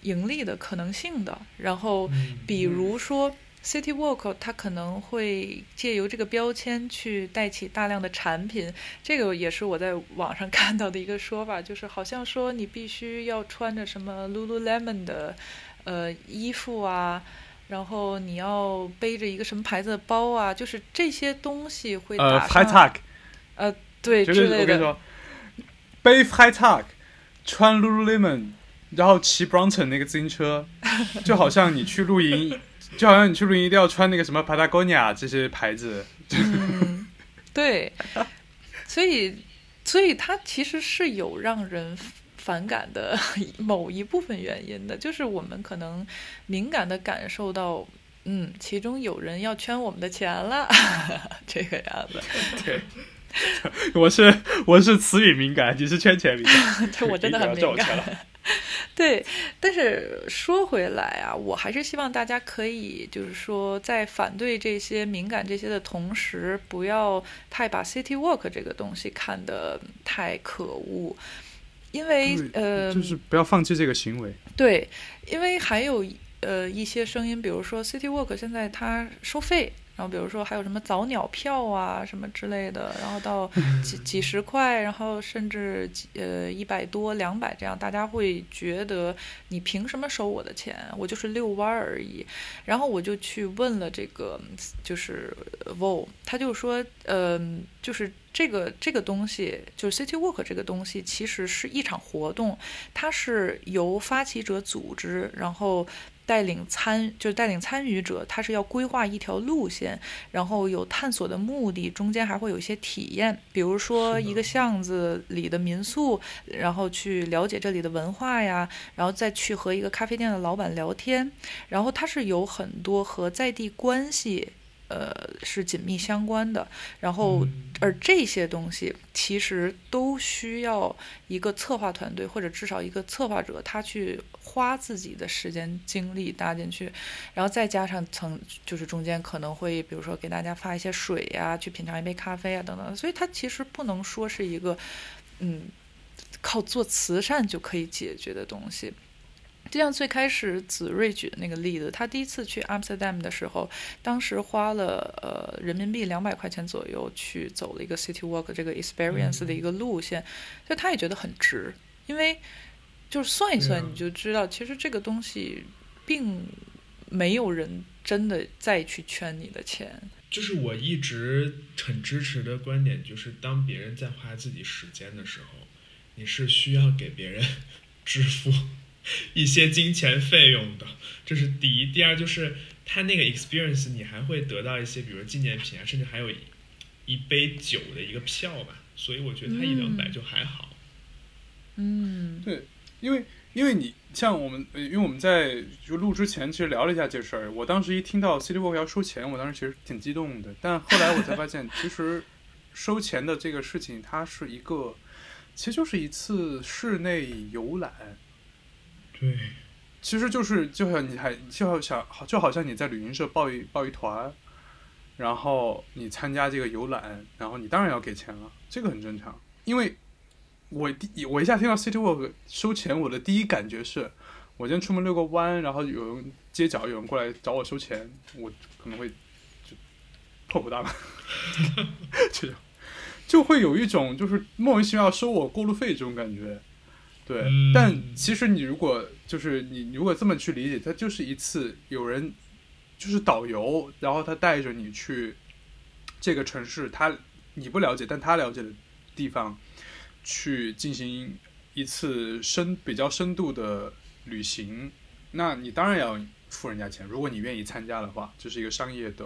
盈利的可能性的。然后，比如说 City Walk，它可能会借由这个标签去带起大量的产品。这个也是我在网上看到的一个说法，就是好像说你必须要穿着什么 Lululemon 的。呃，衣服啊，然后你要背着一个什么牌子的包啊，就是这些东西会呃，high tag，呃，对，之类的。我跟你说，背 high tag，穿 Lululemon，然后骑 Brompton 那个自行车，就好像你去露营，就好像你去露营一定要穿那个什么 Patagonia 这些牌子。嗯，对，所以，所以它其实是有让人。反感的某一部分原因的，就是我们可能敏感的感受到，嗯，其中有人要圈我们的钱了，[laughs] 这个样子。对，我是我是词语敏感，你是圈钱敏感。[laughs] 对，我真的很敏感。[laughs] 对，但是说回来啊，我还是希望大家可以，就是说，在反对这些敏感这些的同时，不要太把 City Walk 这个东西看得太可恶。因为呃，就是不要放弃这个行为。对，因为还有呃一些声音，比如说 City Walk 现在它收费。然后比如说还有什么早鸟票啊什么之类的，然后到 [laughs] 几几十块，然后甚至几呃一百多两百这样，大家会觉得你凭什么收我的钱？我就是遛弯儿而已。然后我就去问了这个就是 Vol，他就说，嗯，就是这个这个东西，就是 City Walk 这个东西，其实是一场活动，它是由发起者组织，然后。带领参就是带领参与者，他是要规划一条路线，然后有探索的目的，中间还会有一些体验，比如说一个巷子里的民宿，然后去了解这里的文化呀，然后再去和一个咖啡店的老板聊天，然后它是有很多和在地关系。呃，是紧密相关的。然后，而这些东西其实都需要一个策划团队，或者至少一个策划者，他去花自己的时间精力搭进去，然后再加上层，就是中间可能会，比如说给大家发一些水呀，去品尝一杯咖啡啊，等等。所以它其实不能说是一个，嗯，靠做慈善就可以解决的东西。就像最开始子睿举的那个例子，他第一次去 Amsterdam 的时候，当时花了呃人民币两百块钱左右去走了一个 City Walk 这个 experience 的一个路线，就他也觉得很值，因为就是算一算你就知道，其实这个东西并没有人真的再去圈你的钱。就是我一直很支持的观点，就是当别人在花自己时间的时候，你是需要给别人 [laughs] 支付。[laughs] 一些金钱费用的，这是第一。第二就是他那个 experience，你还会得到一些，比如纪念品啊，甚至还有一杯酒的一个票吧。所以我觉得他一两百就还好。嗯，对，因为因为你像我们，因为我们在就录之前其实聊了一下这事儿。我当时一听到 City Walk 要收钱，我当时其实挺激动的。但后来我才发现，[laughs] 其实收钱的这个事情，它是一个。其实就是一次室内游览。对，其实就是就像你还就好像就好像你在旅行社报一报一团，然后你参加这个游览，然后你当然要给钱了，这个很正常。因为我第我一下听到 City Walk 收钱，我的第一感觉是，我今天出门遛个弯，然后有人街角有人过来找我收钱，我可能会就破口大骂，[laughs] 这种就会有一种就是莫名其妙收我过路费这种感觉。对，嗯但其实你如果就是你如果这么去理解，它就是一次有人就是导游，然后他带着你去这个城市，他你不了解，但他了解的地方，去进行一次深比较深度的旅行，那你当然要付人家钱。如果你愿意参加的话，这是一个商业的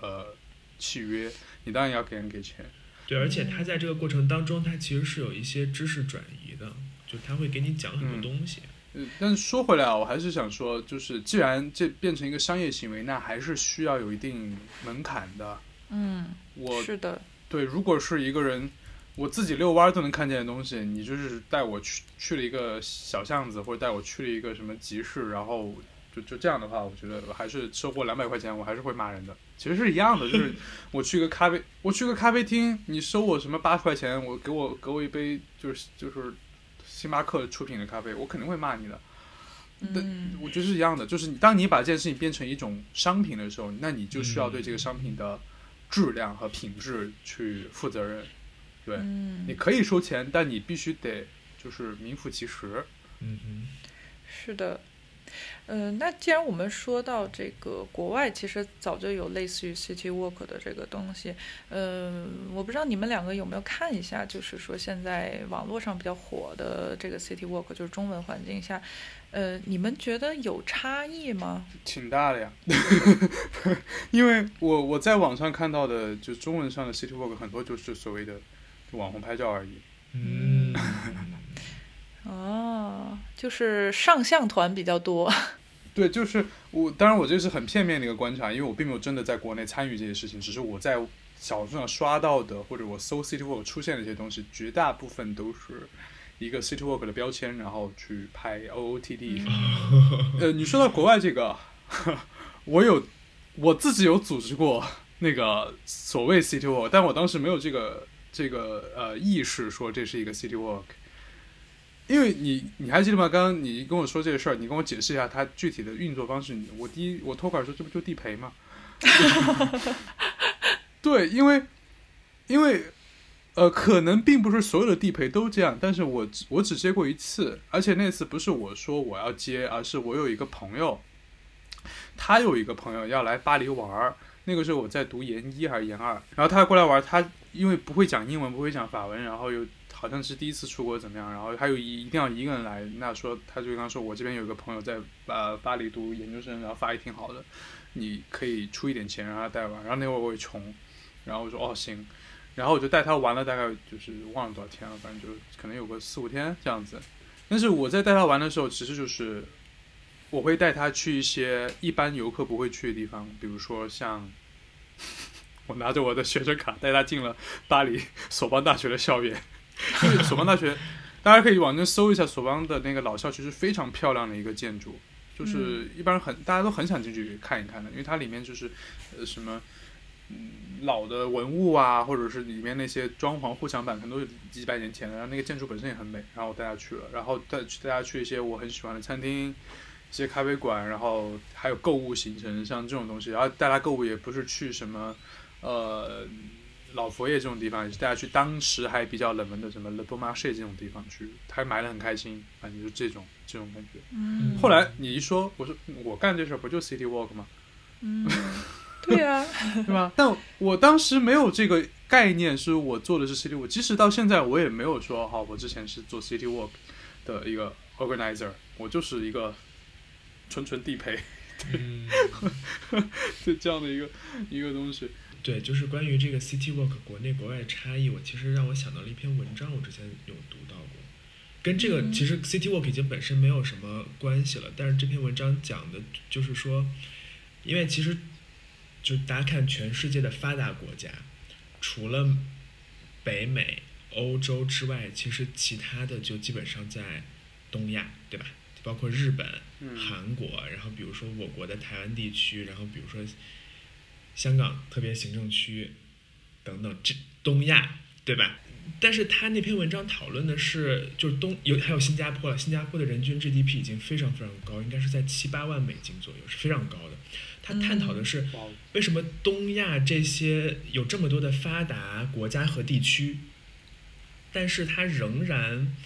呃契约，你当然要给人给钱。对，而且他在这个过程当中，他其实是有一些知识转移的，就他会给你讲很多嗯东西。嗯，但是说回来啊，我还是想说，就是既然这变成一个商业行为，那还是需要有一定门槛的。嗯，我是的，对，如果是一个人，我自己遛弯儿都能看见的东西，你就是带我去去了一个小巷子，或者带我去了一个什么集市，然后就就这样的话，我觉得还是收获两百块钱，我还是会骂人的。其实是一样的，就是 [laughs] 我去个咖啡，我去个咖啡厅，你收我什么八十块钱，我给我给我一杯就是就是星巴克出品的咖啡，我肯定会骂你的。但，我觉得是一样的，就是你当你把这件事情变成一种商品的时候，那你就需要对这个商品的质量和品质去负责任。对，嗯你可以收钱，但你必须得就是名副其实。嗯嗯，是的，嗯、那既然我们说到这个国外，其实早就有类似于 City Walk 的这个东西，嗯、我不知道你们两个有没有看一下，就是说现在网络上比较火的这个 City Walk，就是中文环境下，呃，你们觉得有差异吗？挺大的呀，[laughs] 因为我我在网上看到的，就中文上的 City Walk 很多就是所谓的网红拍照而已。嗯，哦，就是上相团比较多。[laughs] 对，就是我，当然我这是很片面的一个观察，因为我并没有真的在国内参与这些事情，只是我在小红书上刷到的，或者我搜 City Walk 出现的一些东西，绝大部分都是一个 City Walk 的标签，然后去拍 OOTD。呃，你说到国外这个，[laughs] 我有我自己有组织过那个所谓 City Walk，但我当时没有这个这个呃意识说这是一个 City Walk。因为你你还记得吗？刚刚你跟我说这个事儿，你跟我解释一下它具体的运作方式。我第一我脱口而出，这不就地陪吗？[laughs] 对，因为因为呃，可能并不是所有的地陪都这样，但是我只我只接过一次，而且那次不是我说我要接，而是我有一个朋友，他有一个朋友要来巴黎玩儿，那个时候我在读研一还是研二，然后他过来玩儿，他因为不会讲英文，不会讲法文，然后又好像是第一次出国怎么样，然后他又一一定要一个人来，那说他就跟他说我这边有一个朋友在呃巴黎读研究生，然后法语挺好的，你可以出一点钱让他带玩，然后那会儿我也穷，然后我说哦行，然后我就带他玩了大概就是忘了多少天了，反正就可能有个四五天这样子。但是我在带他玩的时候，其实就是我会带他去一些一般游客不会去的地方，比如说像 [laughs] 我拿着我的学生卡带他进了巴黎索邦大学的校园，因 [laughs] 为索邦大学大家可以网上搜一下索邦的那个老校区是非常漂亮的一个建筑，就是一般人很大家都很想进去看一看的，因为它里面就是呃什么。嗯，老的文物啊，或者是里面那些装潢护墙板，可能都是几百年前的。然后那个建筑本身也很美，然后我带他去了，然后带去带他去一些我很喜欢的餐厅，一些咖啡馆，然后还有购物行程，像这种东西。然后带他购物也不是去什么呃老佛爷这种地方，也是大家去当时还比较冷门的什么 Le Bon Marché 这种地方去，他买的很开心，反正就这种这种感觉。嗯后来你一说，我说我干这事儿不就 City Walk 吗？嗯，[laughs] 对呀、对吧？但我当时没有这个概念，是我做的是 City Walk。即使到现在，我也没有说好，我之前是做 City Walk 的一个 organizer，我就是一个纯纯地陪，嗯，[laughs] 就这样的一个一个东西。对，就是关于这个 City Walk 国内国外的差异，我其实让我想到了一篇文章，我之前有读到过，跟这个嗯。其实 City Walk 已经本身没有什么关系了，但是这篇文章讲的就是说，因为其实就大家看全世界的发达国家，除了北美、欧洲之外，其实其他的就基本上在东亚，对吧？包括日本、嗯。韩国，然后比如说我国的台湾地区，然后比如说香港特别行政区等等，这东亚对吧？但是他那篇文章讨论的是，就是东有还有新加坡了，新加坡的人均 GDP 已经非常非常高，应该是在七八万美金左右，是非常高的。他探讨的是为什么东亚这些有这么多的发达国家和地区，但是它仍然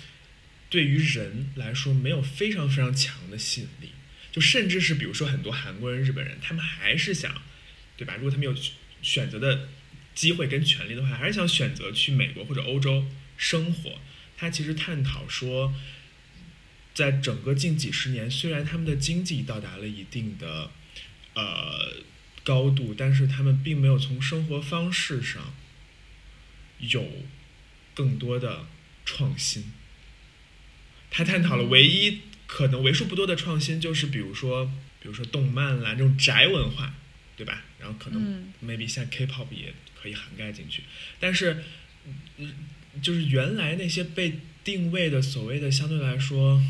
对于人来说没有非常非常强的吸引力，就甚至是比如说很多韩国人、日本人，他们还是想，对吧？如果他们有选择的机会跟权利的话，还是想选择去美国或者欧洲生活。他其实探讨说，在整个近几十年，虽然他们的经济到达了一定的呃高度，但是他们并没有从生活方式上有更多的创新。他探讨了唯一可能为数不多的创新，就是比如说，比如说动漫啦这种宅文化，对吧？然后可能嗯。maybe 现在 K-pop 也可以涵盖进去，但是，嗯就是原来那些被定位的所谓的相对来说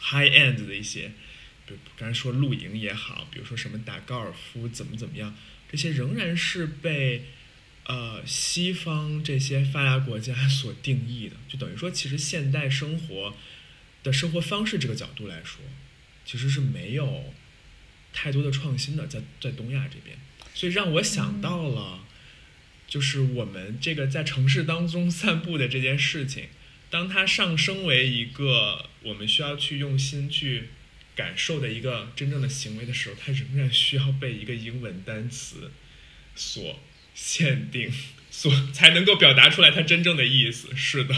high end 的一些，比如刚才说露营也好，比如说什么打高尔夫怎么怎么样，这些仍然是被呃西方这些发达国家所定义的，就等于说，其实现代生活的生活方式这个角度来说，其实是没有太多的创新的，在在东亚这边，所以让我想到了，就是我们这个在城市当中散步的这件事情，当它上升为一个我们需要去用心去感受的一个真正的行为的时候，它仍然需要被一个英文单词所限定，所才能够表达出来它真正的意思。是的，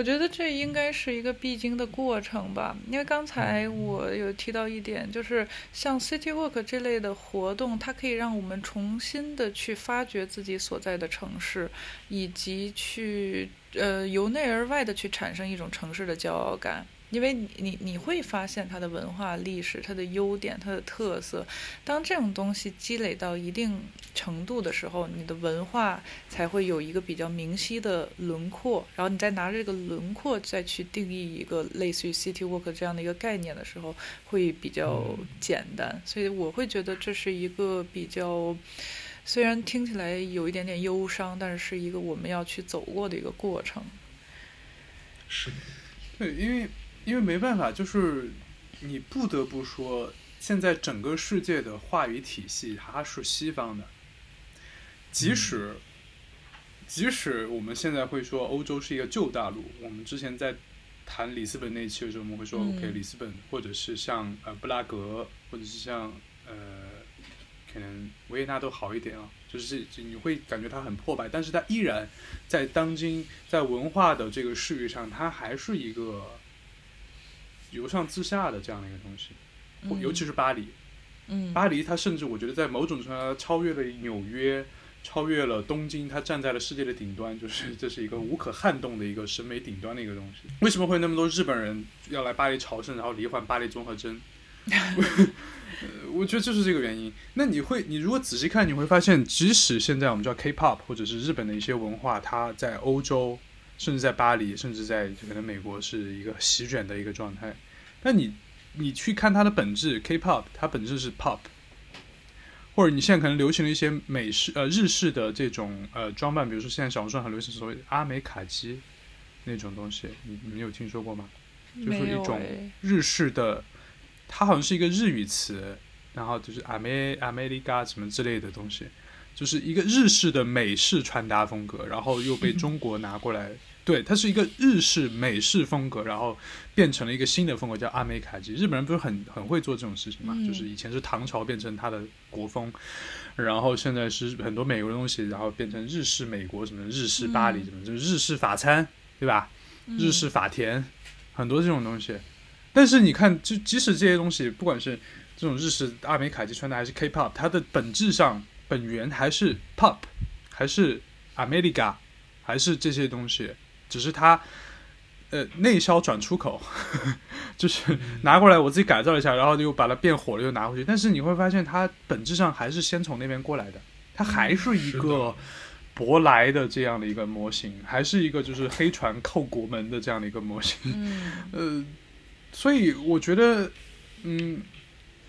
我觉得这应该是一个必经的过程吧，因为刚才我有提到一点，就是像 City Walk 这类的活动，它可以让我们重新的去发掘自己所在的城市，以及去呃由内而外的去产生一种城市的骄傲感。因为你你你会发现它的文化历史、它的优点、它的特色。当这种东西积累到一定程度的时候，你的文化才会有一个比较明晰的轮廓，然后你再拿这个轮廓再去定义一个类似于 city walk 这样的一个概念的时候，会比较简单。所以我会觉得这是一个比较，虽然听起来有一点点忧伤，但是是一个我们要去走过的一个过程。是，对，因为因为没办法，就是你不得不说，现在整个世界的话语体系它是西方的，即使、即使我们现在会说欧洲是一个旧大陆，我们之前在谈里斯本那一期的时候，我们会说、嗯。OK，里斯本或者是像呃布拉格，或者是像呃可能维也纳都好一点啊，就是你会感觉它很破败，但是它依然在当今在文化的这个视域上，它还是一个由上至下的这样的一个东西，或尤其是巴黎。嗯巴黎它甚至我觉得在某种程度上超越了纽约，超越了东京，它站在了世界的顶端，就是这是一个无可撼动的一个审美顶端的一个东西。为什么会有那么多日本人要来巴黎朝圣，然后罹患巴黎综合征？呃我觉得就是这个原因。那你会，你如果仔细看，你会发现，即使现在我们叫 K-pop 或者是日本的一些文化，它在欧洲，甚至在巴黎，甚至在可能美国是一个席卷的一个状态。但你你去看它的本质，K-pop 它本质是 pop，或者你现在可能流行了一些美式呃日式的这种呃装扮，比如说现在小红书上很流行所谓的阿美卡基那种东西，你你们有听说过吗？就是一种日式的，它好像是一个日语词，然后就是阿美阿美利嘎什么之类的东西，就是一个日式的美式穿搭风格，然后又被中国拿过来，对，它是一个日式美式风格，然后变成了一个新的风格叫阿美卡基。日本人不是很很会做这种事情嘛？嗯就是以前是唐朝变成它的国风，然后现在是很多美国的东西，然后变成日式美国什么日式巴黎嗯什么，就是日式法餐，对吧？日式法甜，很多这种东西。但是你看，就即使这些东西，不管是这种日式阿美卡基穿搭，还是 K-pop，它的本质上本源还是 pop，还是 America，还是这些东西，只是它呃内销转出口，[laughs] 就是拿过来我自己改造一下，然后又把它变火了又拿回去。但是你会发现，它本质上还是先从那边过来的，它还是一个舶来的这样的一个模型，还是一个就是黑船扣国门的这样的一个模型。嗯 [laughs] 呃，所以我觉得，嗯，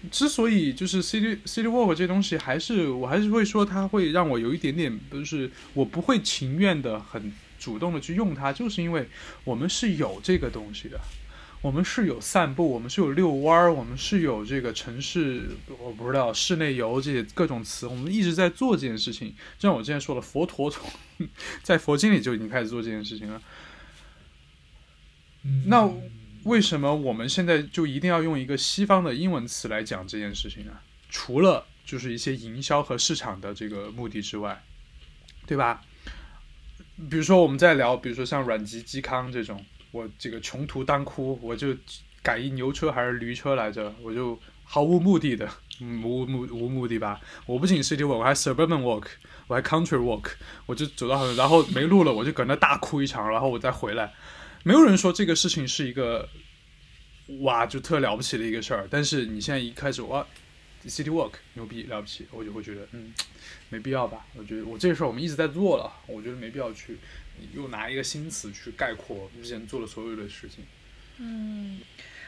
之所以就是 City City Walk 这东西，还是我还是会说它会让我有一点点，就是我不会情愿的很主动的去用它，就是因为我们是有这个东西的。我们是有散步，我们是有遛弯儿，我们是有这个城市，我不知道室内游这些各种词，我们一直在做这件事情。就像我之前说的，佛陀从 [laughs] 在佛经里就已经开始做这件事情了。嗯那为什么我们现在就一定要用一个西方的英文词来讲这件事情呢？除了就是一些营销和市场的这个目的之外，对吧？比如说我们在聊，比如说像阮籍嵇康这种，我这个穷途当哭，我就改一牛车还是驴车来着，我就毫无目的的，嗯，[laughs] 无目无目的吧。我不仅 city walk，我还 suburban walk，我还 country walk，我就走到很，然后没路了，我就搁那大哭一场，然后我再回来。没有人说这个事情是一个哇就特了不起的一个事儿，但是你现在一开始哇，city walk 牛逼了不起，我就会觉得嗯没必要吧。我觉得我这事儿我们一直在做了，我觉得没必要去又拿一个新词去概括之前做的所有的事情。嗯，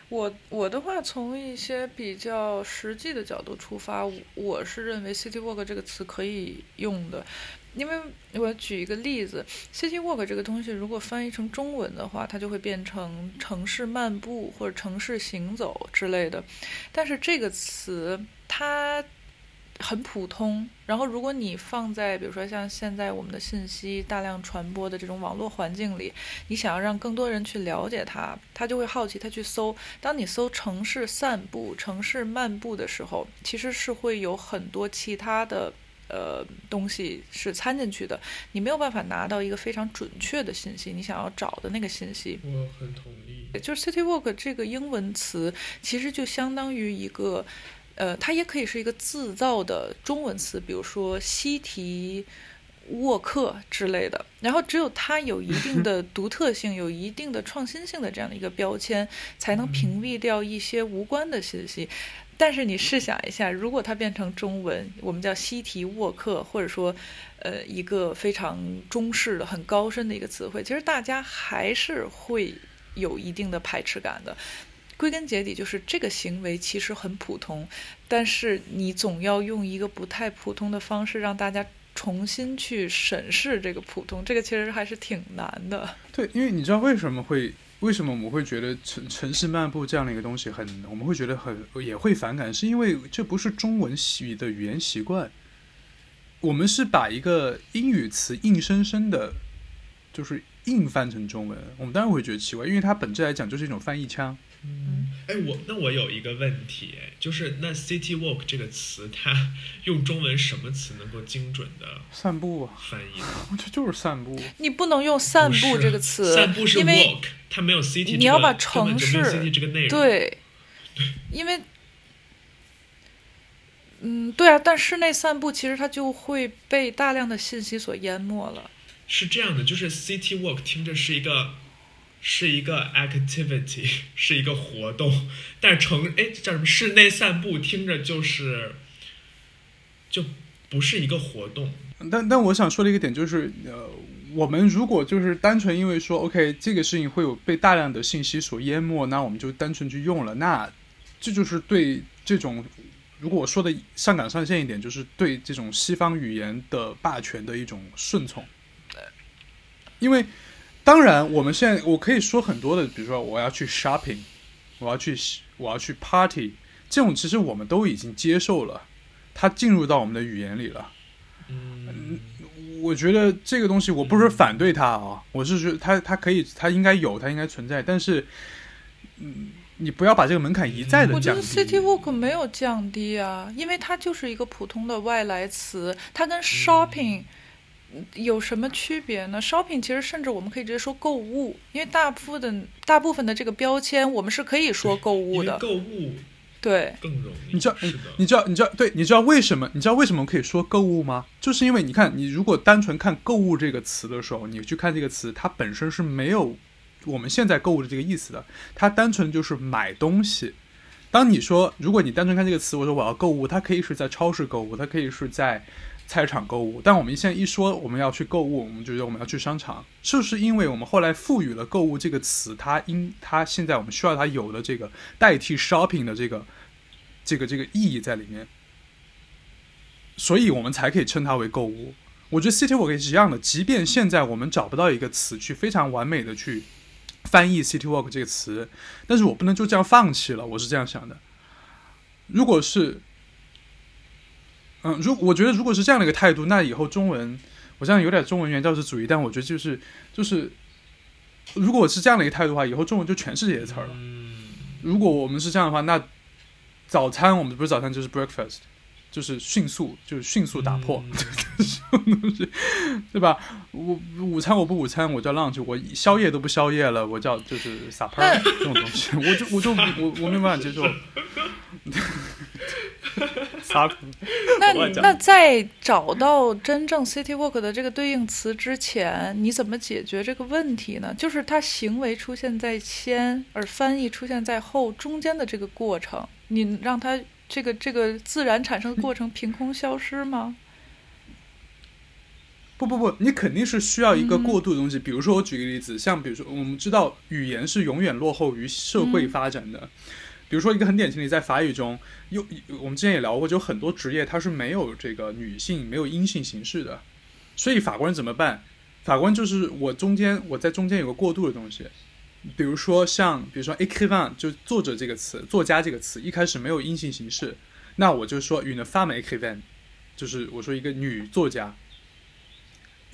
我我的话，从一些比较实际的角度出发，我我是认为 city walk 这个词可以用的，因为我举一个例子，city walk 这个东西如果翻译成中文的话，它就会变成城市漫步或者城市行走之类的，但是这个词它。很普通，然后如果你放在比如说像现在我们的信息大量传播的这种网络环境里，你想要让更多人去了解它，他就会好奇，他去搜。当你搜城市散步、城市漫步的时候，其实是会有很多其他的呃东西是掺进去的，你没有办法拿到一个非常准确的信息，你想要找的那个信息。我很同意。就是 city walk 这个英文词，其实就相当于一个。呃，它也可以是一个自造的中文词，比如说西提沃克之类的。然后只有它有一定的独特性、有一定的创新性的这样的一个标签，才能屏蔽掉一些无关的信息。但是你试想一下，如果它变成中文，我们叫西提沃克，或者说呃一个非常中式的、很高深的一个词汇，其实大家还是会有一定的排斥感的。归根结底就是这个行为其实很普通，但是你总要用一个不太普通的方式让大家重新去审视这个普通，这个其实还是挺难的。对，因为你知道为什么会为什么我们会觉得城城市漫步这样的一个东西很，我们会觉得很也会反感，是因为这不是中文语的语言习惯，我们是把一个英语词硬生生的，就是硬翻成中文，我们当然会觉得奇怪，因为它本质来讲就是一种翻译腔。嗯，哎，我那我有一个问题，就是那 city walk 这个词，它 [laughs] 用中文什么词能够精准的散步啊，翻译？我觉得就是散步。你不能用“散步”这个词，散步是因为 walk，它没有 city，你要把城市 city 这个内容。对，[laughs] 因为。嗯，对啊，但室内散步其实它就会被大量的信息所淹没了。是这样的，就是 city walk 听着是一个是一个 activity，[laughs] 是一个活动，但是城哎叫什么室内散步听着就是就不是一个活动。但但我想说的一个点就是，呃，我们如果就是单纯因为说 OK 这个事情会有被大量的信息所淹没，那我们就单纯去用了，那这就是对这种。如果我说的上纲上线一点，就是对这种西方语言的霸权的一种顺从。因为，当然，我们现在我可以说很多的，比如说我要去 shopping，我要去我要去 party，这种其实我们都已经接受了，它进入到我们的语言里了。嗯，我觉得这个东西我不是反对它啊，我是觉得它它可以，它应该有，它应该存在，但是，嗯。你不要把这个门槛一再的降低我觉得降。city walk 没有降低啊，因为它就是一个普通的外来词，它跟 shopping 有什么区别呢？shopping 其实甚至我们可以直接说购物，因为大部分的大部分的这个标签我们是可以说购物的。购物对，更容易。你知道你知道，你知道，对，你知道为什么？你知道为什么可以说购物吗？就是因为你看，你如果单纯看“购物”这个词的时候，你去看这个词，它本身是没有我们现在购物的这个意思的，它单纯就是买东西。当你说，如果你单纯看这个词，我说我要购物，它可以是在超市购物，它可以是在菜场购物，但我们现在一说我们要去购物，我们就觉得我们要去商场，就是因为我们后来赋予了“购物”这个词，它因它现在我们需要它有的这个代替 shopping 的这个这个这个意义在里面，所以我们才可以称它为购物。我觉得 city walk 也是一样的，即便现在我们找不到一个词去非常完美的去翻译 city walk 这个词，但是我不能就这样放弃了，我是这样想的。如果是嗯，如我觉得如果是这样的一个态度，那以后中文，我这样有点中文原教旨主义，但我觉得就是就是，如果我是这样的一个态度的话，以后中文就全是这些词儿了。如果我们是这样的话，那早餐我们不是早餐就是 breakfast，就是迅速就是迅速打破，[laughs] [laughs] 对吧？我午餐我不午餐，我叫 lunch，我宵夜都不宵夜了，我叫就是 supper 这种东西，我就我就我我没办法接受。[laughs] [laughs] [laughs] 那那在找到真正 city walk 的这个对应词之前，你怎么解决这个问题呢？就是它行为出现在先，而翻译出现在后，中间的这个过程，你让它这个这个自然产生的过程凭空消失吗？不不不，你肯定是需要一个过渡的东西。比如说，我举个例子，像比如说，我们知道语言是永远落后于社会发展的。比如说一个很典型的，在法语中，有我们之前也聊过，就很多职业它是没有这个女性没有阴性形式的，所以法国人怎么办？法国人就是我中间我在中间有个过渡的东西，比如说像比如说 écrivain 就作者这个词，作家这个词一开始没有阴性形式，那我就说 une femme écrivain，就是我说一个女作家。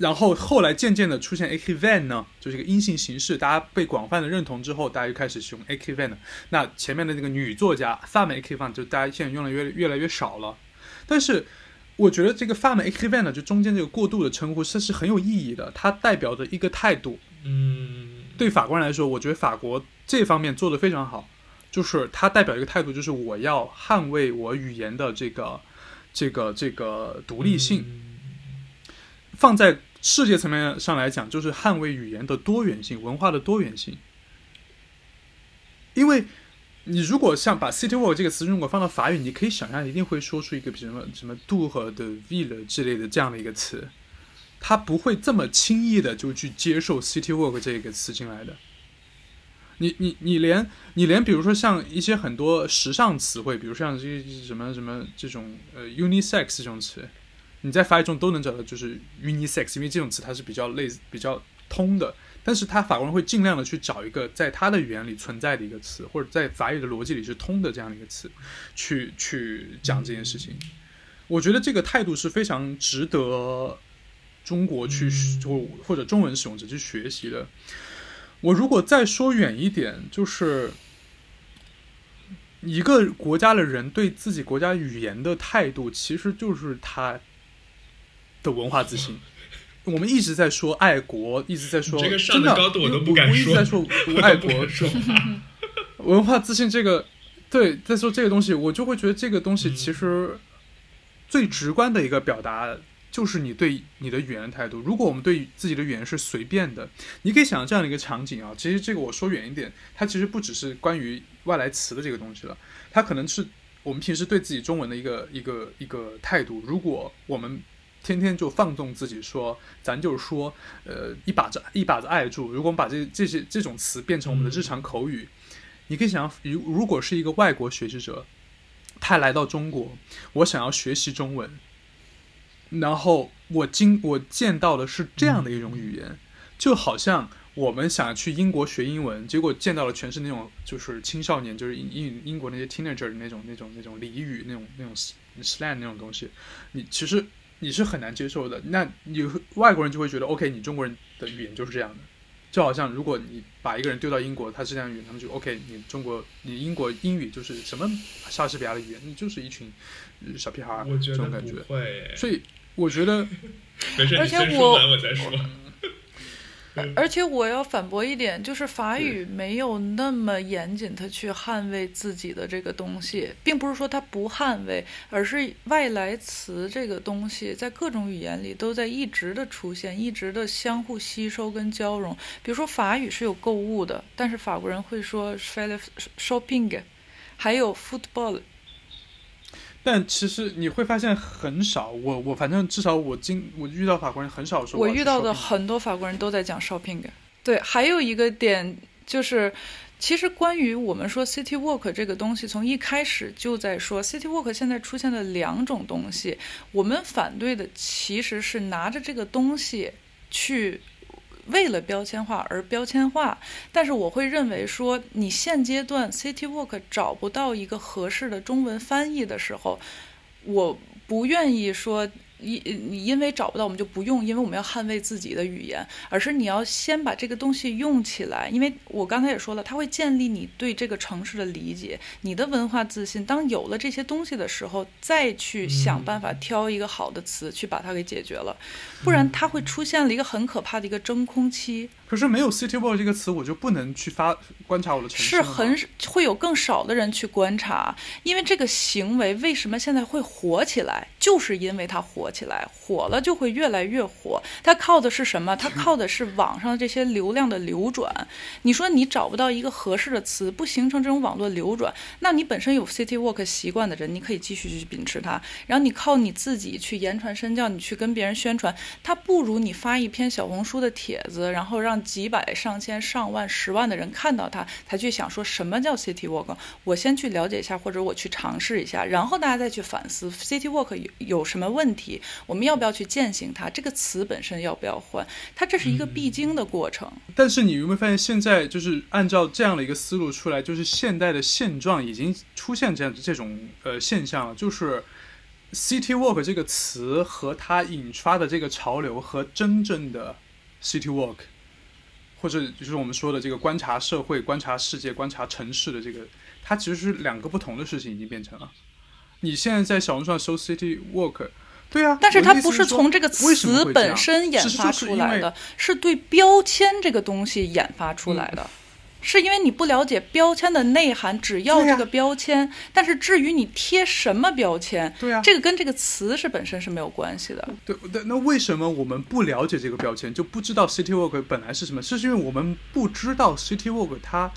然后后来渐渐的出现 a k van 呢，就是一个阴性形式，大家被广泛的认同之后，大家就开始使用 a k van 那前面的那个女作家 femme a k van 就大家现在用的越越来越少了。但是我觉得这个 femme a k van 呢，就中间这个过渡的称呼，它是很有意义的，它代表着一个态度。嗯，对法国人来说，我觉得法国这方面做的非常好，就是它代表一个态度，就是我要捍卫我语言的这个这个这个独立性，放在。世界层面上来讲，就是捍卫语言的多元性、文化的多元性。因为你如果像把 “city walk” 这个词如果放到法语，你可以想象一定会说出一个什么什么 “do” 和 “the ville” 之类的这样的一个词，他不会这么轻易的就去接受 “city walk” 这个词进来的。你你你连你连比如说像一些很多时尚词汇，比如像这些什么什么这种呃 “unisex” 这种词。你在法语中都能找到，就是 unisex，因为这种词它是比较类似、比较通的。但是他法国人会尽量的去找一个在他的语言里存在的一个词，或者在法语的逻辑里是通的这样的一个词，去去讲这件事情。我觉得这个态度是非常值得中国去或或者中文使用者去学习的。我如果再说远一点，就是一个国家的人对自己国家语言的态度，其实就是他。的文化自信，我们一直在说爱国，一直在说真的，我都不敢说。我一直在说 [laughs] 爱国，[laughs] 文化自信这个，对，在说这个东西，我就会觉得这个东西其实最直观的一个表达，就是你对你的语言态度。如果我们对自己的语言是随便的，你可以想象这样的一个场景啊。其实这个我说远一点，它其实不只是关于外来词的这个东西了，它可能是我们平时对自己中文的一个一个一个态度。如果我们天天就放纵自己说，咱就是说，呃，一把子一把子爱住。如果我们把这这些这种词变成我们的日常口语，你可以想象，如如果是一个外国学习者，他来到中国，我想要学习中文，然后我经我见到的是这样的一种语言，就好像我们想去英国学英文，结果见到了全是那种就是青少年，就是英英英国那些 teenager 的那种那种那种俚语，那种那种 slang 那种东西，你其实。你是很难接受的，那你外国人就会觉得，OK，你中国人的语言就是这样的，就好像如果你把一个人丢到英国，他是这样语言，他们就 OK，你中国，你英国英语就是什么莎士比亚的语言，你就是一群小屁孩儿，这种感觉。所以我觉得，而且我。而且我要反驳一点，就是法语没有那么严谨，它去捍卫自己的这个东西，并不是说它不捍卫，而是外来词这个东西在各种语言里都在一直的出现，一直的相互吸收跟交融。比如说法语是有购物的，但是法国人会说 shopping，还有 football。但其实你会发现很少，我我反正至少我经我遇到法国人很少说我遇到的很多法国人都在讲 shopping。对，还有一个点就是，其实关于我们说 city walk 这个东西，从一开始就在说 city walk 现在出现了两种东西，我们反对的其实是拿着这个东西去。为了标签化而标签化，但是我会认为说，你现阶段 City Walk 找不到一个合适的中文翻译的时候，我不愿意说因你因为找不到我们就不用，因为我们要捍卫自己的语言，而是你要先把这个东西用起来。因为我刚才也说了，它会建立你对这个城市的理解，你的文化自信。当有了这些东西的时候，再去想办法挑一个好的词去把它给解决了，不然它会出现了一个很可怕的一个真空期。可是没有 city walk 这个词，我就不能去发观察我的城市是很会有更少的人去观察，因为这个行为为什么现在会火起来，就是因为它火起来，火了就会越来越火。它靠的是什么？它靠的是网上这些流量的流转。你说你找不到一个合适的词，不形成这种网络流转，那你本身有 city walk 习惯的人，你可以继续去秉持它。然后你靠你自己去言传身教，你去跟别人宣传，它不如你发一篇小红书的帖子，然后让几百、上千、上万、十万的人看到它，才去想说什么叫 city walk。我先去了解一下，或者我去尝试一下，然后大家再去反思 city walk 有有什么问题，我们要不要去践行它？这个词本身要不要换？它这是一个必经的过程。但是你有没有发现，现在就是按照这样的一个思路出来，就是现代的现状已经出现这样这种呃现象了，就是 city walk 这个词和它引发的这个潮流和真正的 city walk，或者就是我们说的这个观察社会、观察世界、观察城市的这个，它其实是两个不同的事情，已经变成了。你现在在小红书上搜 city walk。对啊，但是它不是从这个词本身研其实发出来的，是对标签这个东西演发出来的。是因为你不了解标签的内涵，只要这个标签，但是至于你贴什么标签，对啊这个跟这个词是本身是没有关系的。对，那那为什么我们不了解这个标签，就不知道 City Walk 本来是什么？是因为我们不知道 City Walk 它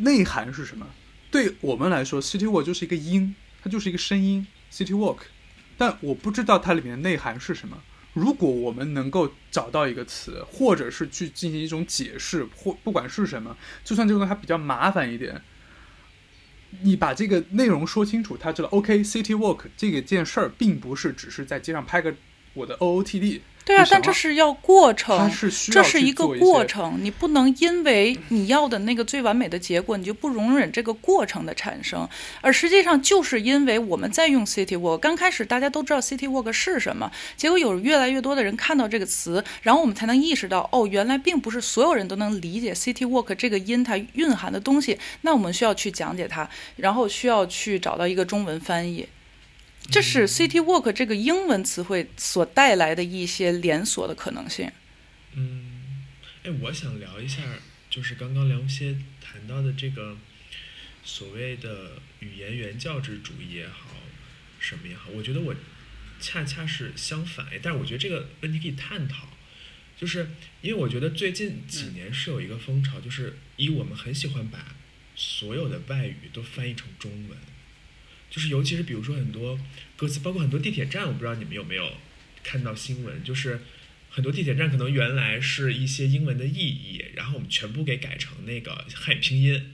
内涵是什么。对我们来说，City Walk 就是一个音，它就是一个声音，City Walk。但我不知道它里面的内涵是什么。如果我们能够找到一个词，或者是去进行一种解释，或不管是什么，就算这个东西它比较麻烦一点，你把这个内容说清楚，他知道 OK，City Walk 这个件事儿，并不是只是在街上拍个我的 OOTD。对啊但这是要过程，是这是一个过程，你不能因为你要的那个最完美的结果，你就不容忍这个过程的产生。而实际上，就是因为我们在用 City Walk，刚开始大家都知道 City Walk 是什么，结果有越来越多的人看到这个词，然后我们才能意识到，哦，原来并不是所有人都能理解 City Walk 这个音它蕴含的东西。那我们需要去讲解它，然后需要去找到一个中文翻译。这是 City Walk 这个英文词汇所带来的一些连锁的可能性。嗯，哎，我想聊一下，就是刚刚梁先谈到的这个所谓的语言原教旨主义也好，什么也好，我觉得我恰恰是相反，哎但是我觉得这个问题可以探讨，就是因为我觉得最近几年是有一个风潮，就是以我们很喜欢把所有的外语都翻译成中文，就是尤其是比如说很多歌词，包括很多地铁站，我不知道你们有没有看到新闻，就是很多地铁站可能原来是一些英文的意义，然后我们全部给改成那个汉语拼音，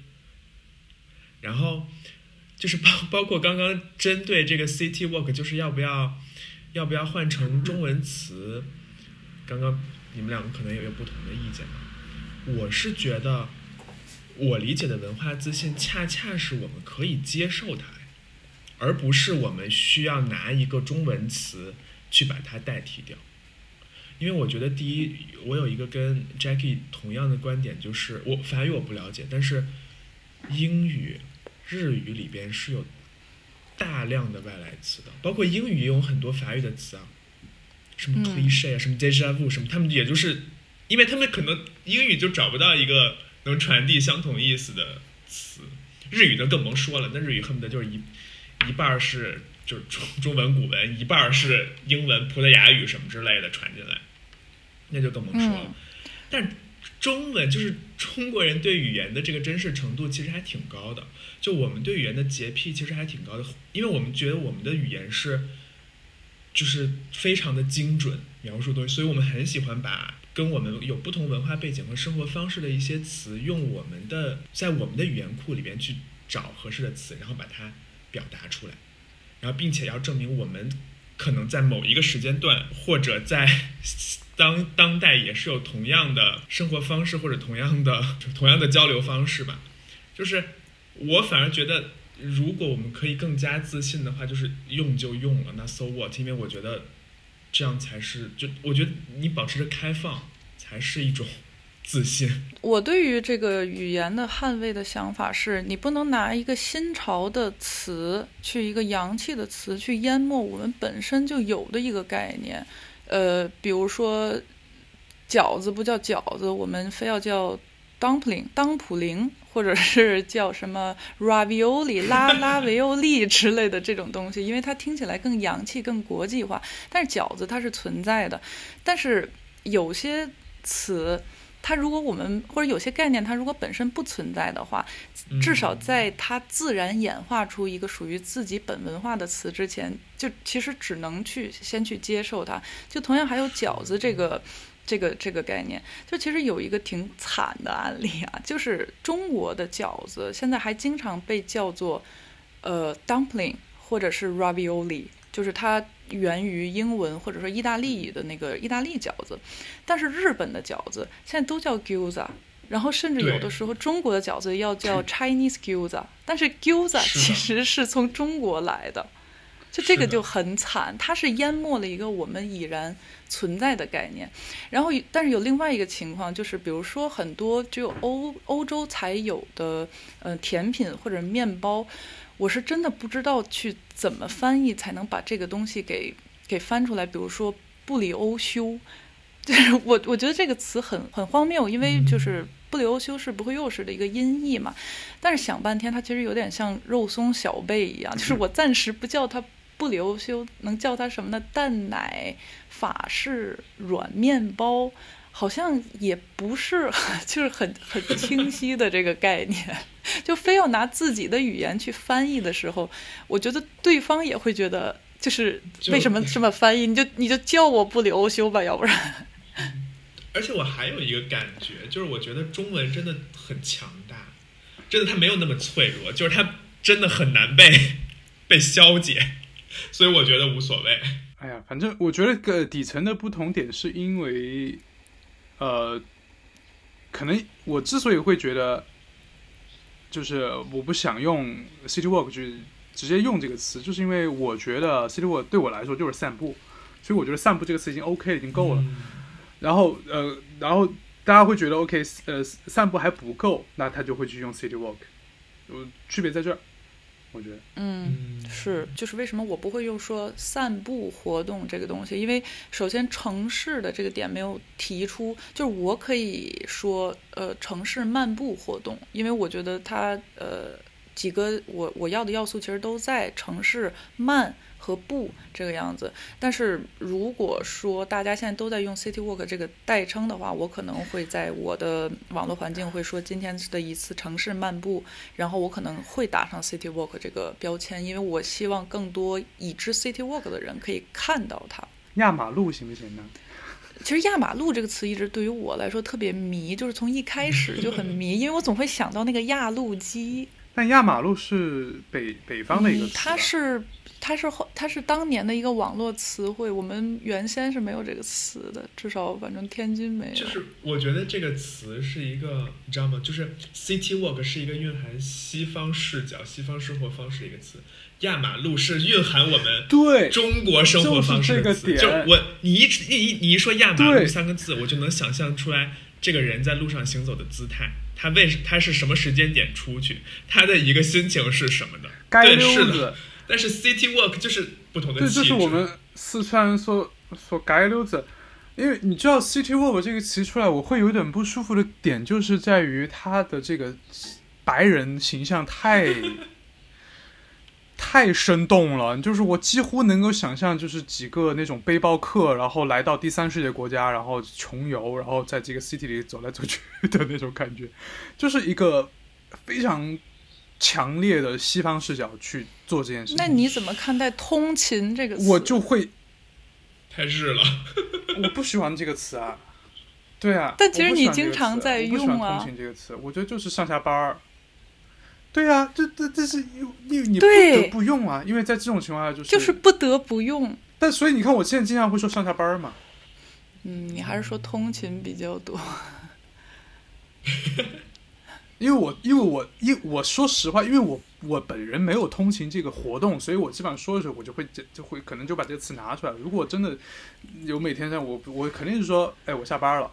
然后就是包包括刚刚针对这个 city walk，就是要不要要不要换成中文词，刚刚你们两个可能也有不同的意见嘛，我是觉得我理解的文化自信，恰恰是我们可以接受它。而不是我们需要拿一个中文词去把它代替掉。因为我觉得，第一，我有一个跟 Jackie 同样的观点，就是我法语我不了解，但是英语、日语里边是有大量的外来词的，包括英语也有很多法语的词啊，什么嗯 cliche 啊，什么 déjà vu 什么，他们也就是，因为他们可能英语就找不到一个能传递相同意思的词，日语就更甭说了，那日语恨不得就是一。一半儿是就是中中文古文，一半儿是英文、葡萄牙语什么之类的传进来，那就更甭说了。嗯但中文就是中国人对语言的这个珍视程度其实还挺高的，就我们对语言的洁癖其实还挺高的，因为我们觉得我们的语言是就是非常的精准描述东西，所以我们很喜欢把跟我们有不同文化背景和生活方式的一些词，用我们的在我们的语言库里边去找合适的词，然后把它表达出来，然后并且要证明我们可能在某一个时间段或者在。[laughs] 当当代也是有同样的生活方式或者同样的 [laughs] 同样的交流方式吧，就是我反而觉得，如果我们可以更加自信的话，就是用就用了，那 so what？因为我觉得这样才是，就我觉得你保持着开放才是一种自信。我对于这个语言的捍卫的想法是，你不能拿一个新潮的词去一个洋气的词去淹没我们本身就有的一个概念。呃，比如说饺子不叫饺子，我们非要叫 dumpling 当普林，或者是叫什么 ravioli 拉拉维欧利之类的这种东西，因为它听起来更洋气、更国际化。但是饺子它是存在的，但是有些词。它如果我们或者有些概念，它如果本身不存在的话，至少在它自然演化出一个属于自己本文化的词之前，就其实只能去先去接受它。就同样还有饺子这个这个这个概念，就其实有一个挺惨的案例啊，就是中国的饺子现在还经常被叫做呃 dumpling 或者是 ravioli，就是它。源于英文或者说意大利语的那个意大利饺子，但是日本的饺子现在都叫 gyoza，然后甚至有的时候中国的饺子要叫 Chinese gyoza，但是 gyoza 其实是从中国来的，就这个就很惨，它是淹没了一个我们已然存在的概念。然后，但是有另外一个情况，就是比如说很多只有欧欧洲才有的呃甜品或者面包。我是真的不知道去怎么翻译才能把这个东西给给翻出来。比如说布里欧修，[laughs] 就是我我觉得这个词很很荒谬，因为就是布里欧修是不会又是的一个音译嘛。但是想半天，它其实有点像肉松小贝一样，就是我暂时不叫它布里欧修，能叫它什么呢？蛋奶法式软面包。好像也不是，[laughs] 就是很很清晰的这个概念，[laughs] 就非要拿自己的语言去翻译的时候，我觉得对方也会觉得，就是为什么这么翻译？你就你就叫我不留修吧，要不然。[laughs] 而且我还有一个感觉，就是我觉得中文真的很强大，真的它没有那么脆弱，就是它真的很难被被消解，所以我觉得无所谓。哎呀，反正我觉得个底层的不同点是因为。呃，可能我之所以会觉得，就是我不想用 city walk 去直接用这个词，就是因为我觉得 city walk 对我来说就是散步，所以我觉得散步这个词已经 OK 了，已经够了。然后呃，然后大家会觉得 OK，呃，散步还不够，那他就会去用 city walk，呃，区别在这儿。我觉得，嗯，是，就是为什么我不会用说散步活动这个东西？因为首先城市的这个点没有提出，就是我可以说，呃，城市漫步活动，因为我觉得它，呃，几个我我要的要素其实都在城市慢。和不这个样子，但是如果说大家现在都在用 City Walk 这个代称的话，我可能会在我的网络环境会说今天的一次城市漫步，然后我可能会打上 City Walk 这个标签，因为我希望更多已知 City Walk 的人可以看到它。压马路行不行呢？其实“压马路”这个词一直对于我来说特别迷，就是从一开始就很迷，因为我总会想到那个压路机。[laughs] 但压马路是北北方的一个词。它是。它是后，它是当年的一个网络词汇，我们原先是没有这个词的，至少反正天津没有。就是我觉得这个词是一个，你知道吗？就是 city walk 是一个蕴含西方视角、西方生活方式的一个词，压马路是蕴含我们对中国生活方式的词。就我你一一你一说压马路三个字，我就能想象出来这个人在路上行走的姿态，他为他是什么时间点出去，他的一个心情是什么的？对，是的。但是 city walk 就是不同的对，就是我们四川说说街溜子，因为你知道 city walk 这个词出来，我会有点不舒服的点，就是在于它的这个白人形象太 [laughs] 太生动了，就是我几乎能够想象，就是几个那种背包客，然后来到第三世界国家，然后穷游，然后在这个 city 里走来走去的那种感觉，就是一个非常强烈的西方视角去做这件事情。那你怎么看待“通勤”这个词？我就会，太日了，[laughs] 我不喜欢这个词啊。对啊，但其实你经常词在我不喜欢用啊通勤这个词，我觉得就是上下班儿。对啊，这这这是你你不得不用啊，因为在这种情况下就是就是不得不用。但所以你看，我现在经常会说上下班儿嘛。嗯，你还是说通勤比较多。[laughs] 因为我因为我因我说实话，因为我我本人没有通勤这个活动，所以我基本上说的时候，我就会就就会可能就把这个词拿出来。如果真的有每天这样，我我肯定是说，哎，我下班了，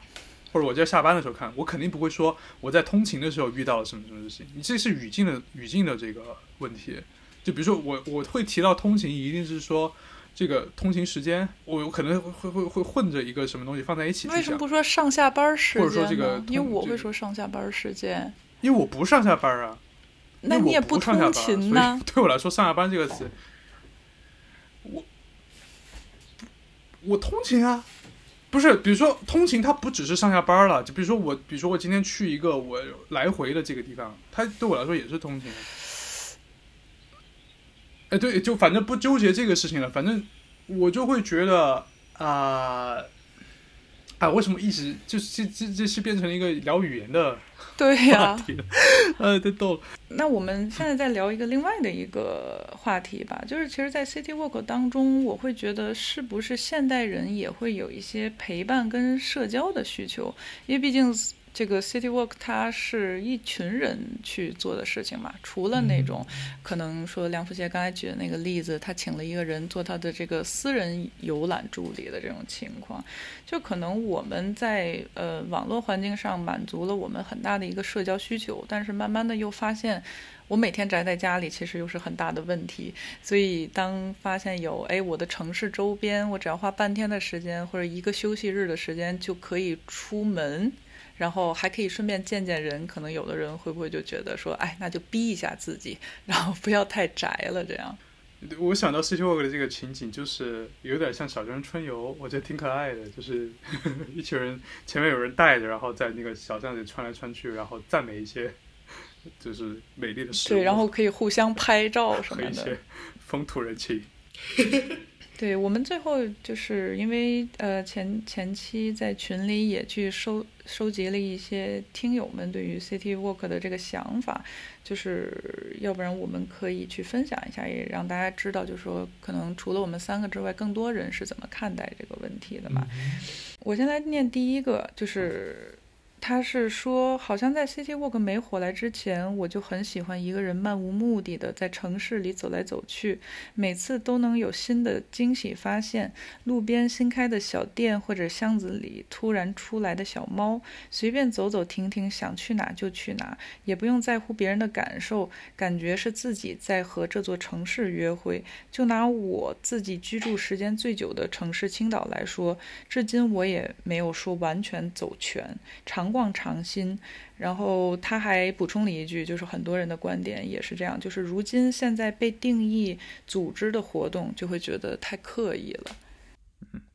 或者我在下班的时候看，我肯定不会说我在通勤的时候遇到了什么什么事情。你这是语境的语境的这个问题。就比如说我我会提到通勤，一定是说这个通勤时间，我可能会会会混着一个什么东西放在一起为什么。不说上下班时间或者说这个呢？因为我会说上下班时间。因为我不上下班啊。那我你也不上下班，勤呢所以？[laughs] 对我来说，上下班这个词，我我通勤啊，不是，比如说通勤，它不只是上下班了，就比如说我，比如说我今天去一个我来回的这个地方，它对我来说也是通勤。哎，对，就反正不纠结这个事情了，反正我就会觉得啊。啊，为什么一直就是这这这是变成了一个聊语言的 [laughs] 对呀、话题了？呃，[laughs] 太逗了。那我们现在再聊一个另外的一个话题吧，就是其实，在 City Walk 当中，我会觉得是不是现代人也会有一些陪伴跟社交的需求，因为毕竟这个 City Walk 它是一群人去做的事情嘛，除了那种可能说梁福杰刚才举的那个例子，他请了一个人做他的这个私人游览助理的这种情况，就可能我们在呃网络环境上满足了我们很大的一个社交需求，但是慢慢的又发现，我每天宅在家里其实又是很大的问题。所以当发现有哎我的城市周边，我只要花半天的时间或者一个休息日的时间就可以出门。然后还可以顺便见见人，可能有的人会不会就觉得说，哎，那就逼一下自己，然后不要太宅了，这样。我想到 City Walk 的这个情景，就是有点像小镇春游，我觉得挺可爱的。就是 [laughs] 一群人前面有人带着，然后在那个小巷子里穿来穿去，然后赞美一些就是美丽的事物，对，然后可以互相拍照什么的。和一些风土人情。[laughs] [laughs] 对我们最后就是因为呃前前期在群里也去收收集了一些听友们对于 City Walk 的这个想法，就是要不然我们可以去分享一下，也让大家知道，就是说可能除了我们三个之外，更多人是怎么看待这个问题的嘛。我先来念第一个，就是他是说，好像在 City Walk 没火来之前，我就很喜欢一个人漫无目的的在城市里走来走去，每次都能有新的惊喜发现。路边新开的小店或者巷子里突然出来的小猫，随便走走停停，想去哪就去哪，也不用在乎别人的感受，感觉是自己在和这座城市约会。就拿我自己居住时间最久的城市青岛来说，至今我也没有说完全走全长，望常新。然后他还补充了一句，就是很多人的观点也是这样，就是如今现在被定义组织的活动，就会觉得太刻意了。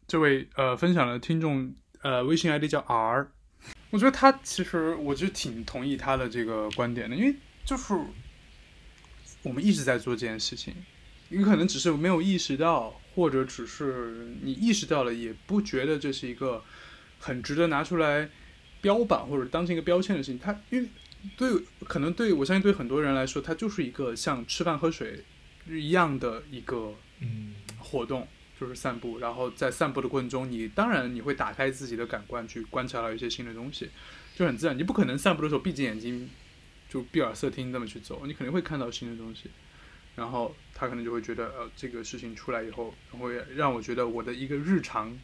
这位呃分享的听众呃微信 ID 叫 R，我觉得他其实我就挺同意他的这个观点的，因为就是我们一直在做这件事情，你可能只是没有意识到，或者只是你意识到了，也不觉得这是一个很值得拿出来标榜或者当成一个标签的事情。它因为对可能对我相信对很多人来说，它就是一个像吃饭喝水一样的一个嗯活动。就是散步，然后在散步的过程中，你当然你会打开自己的感官去观察到一些新的东西，就很自然。你不可能散步的时候闭着眼睛就闭耳塞听这么去走，你肯定会看到新的东西。然后他可能就会觉得，呃，这个事情出来以后，会让我觉得我的一个日常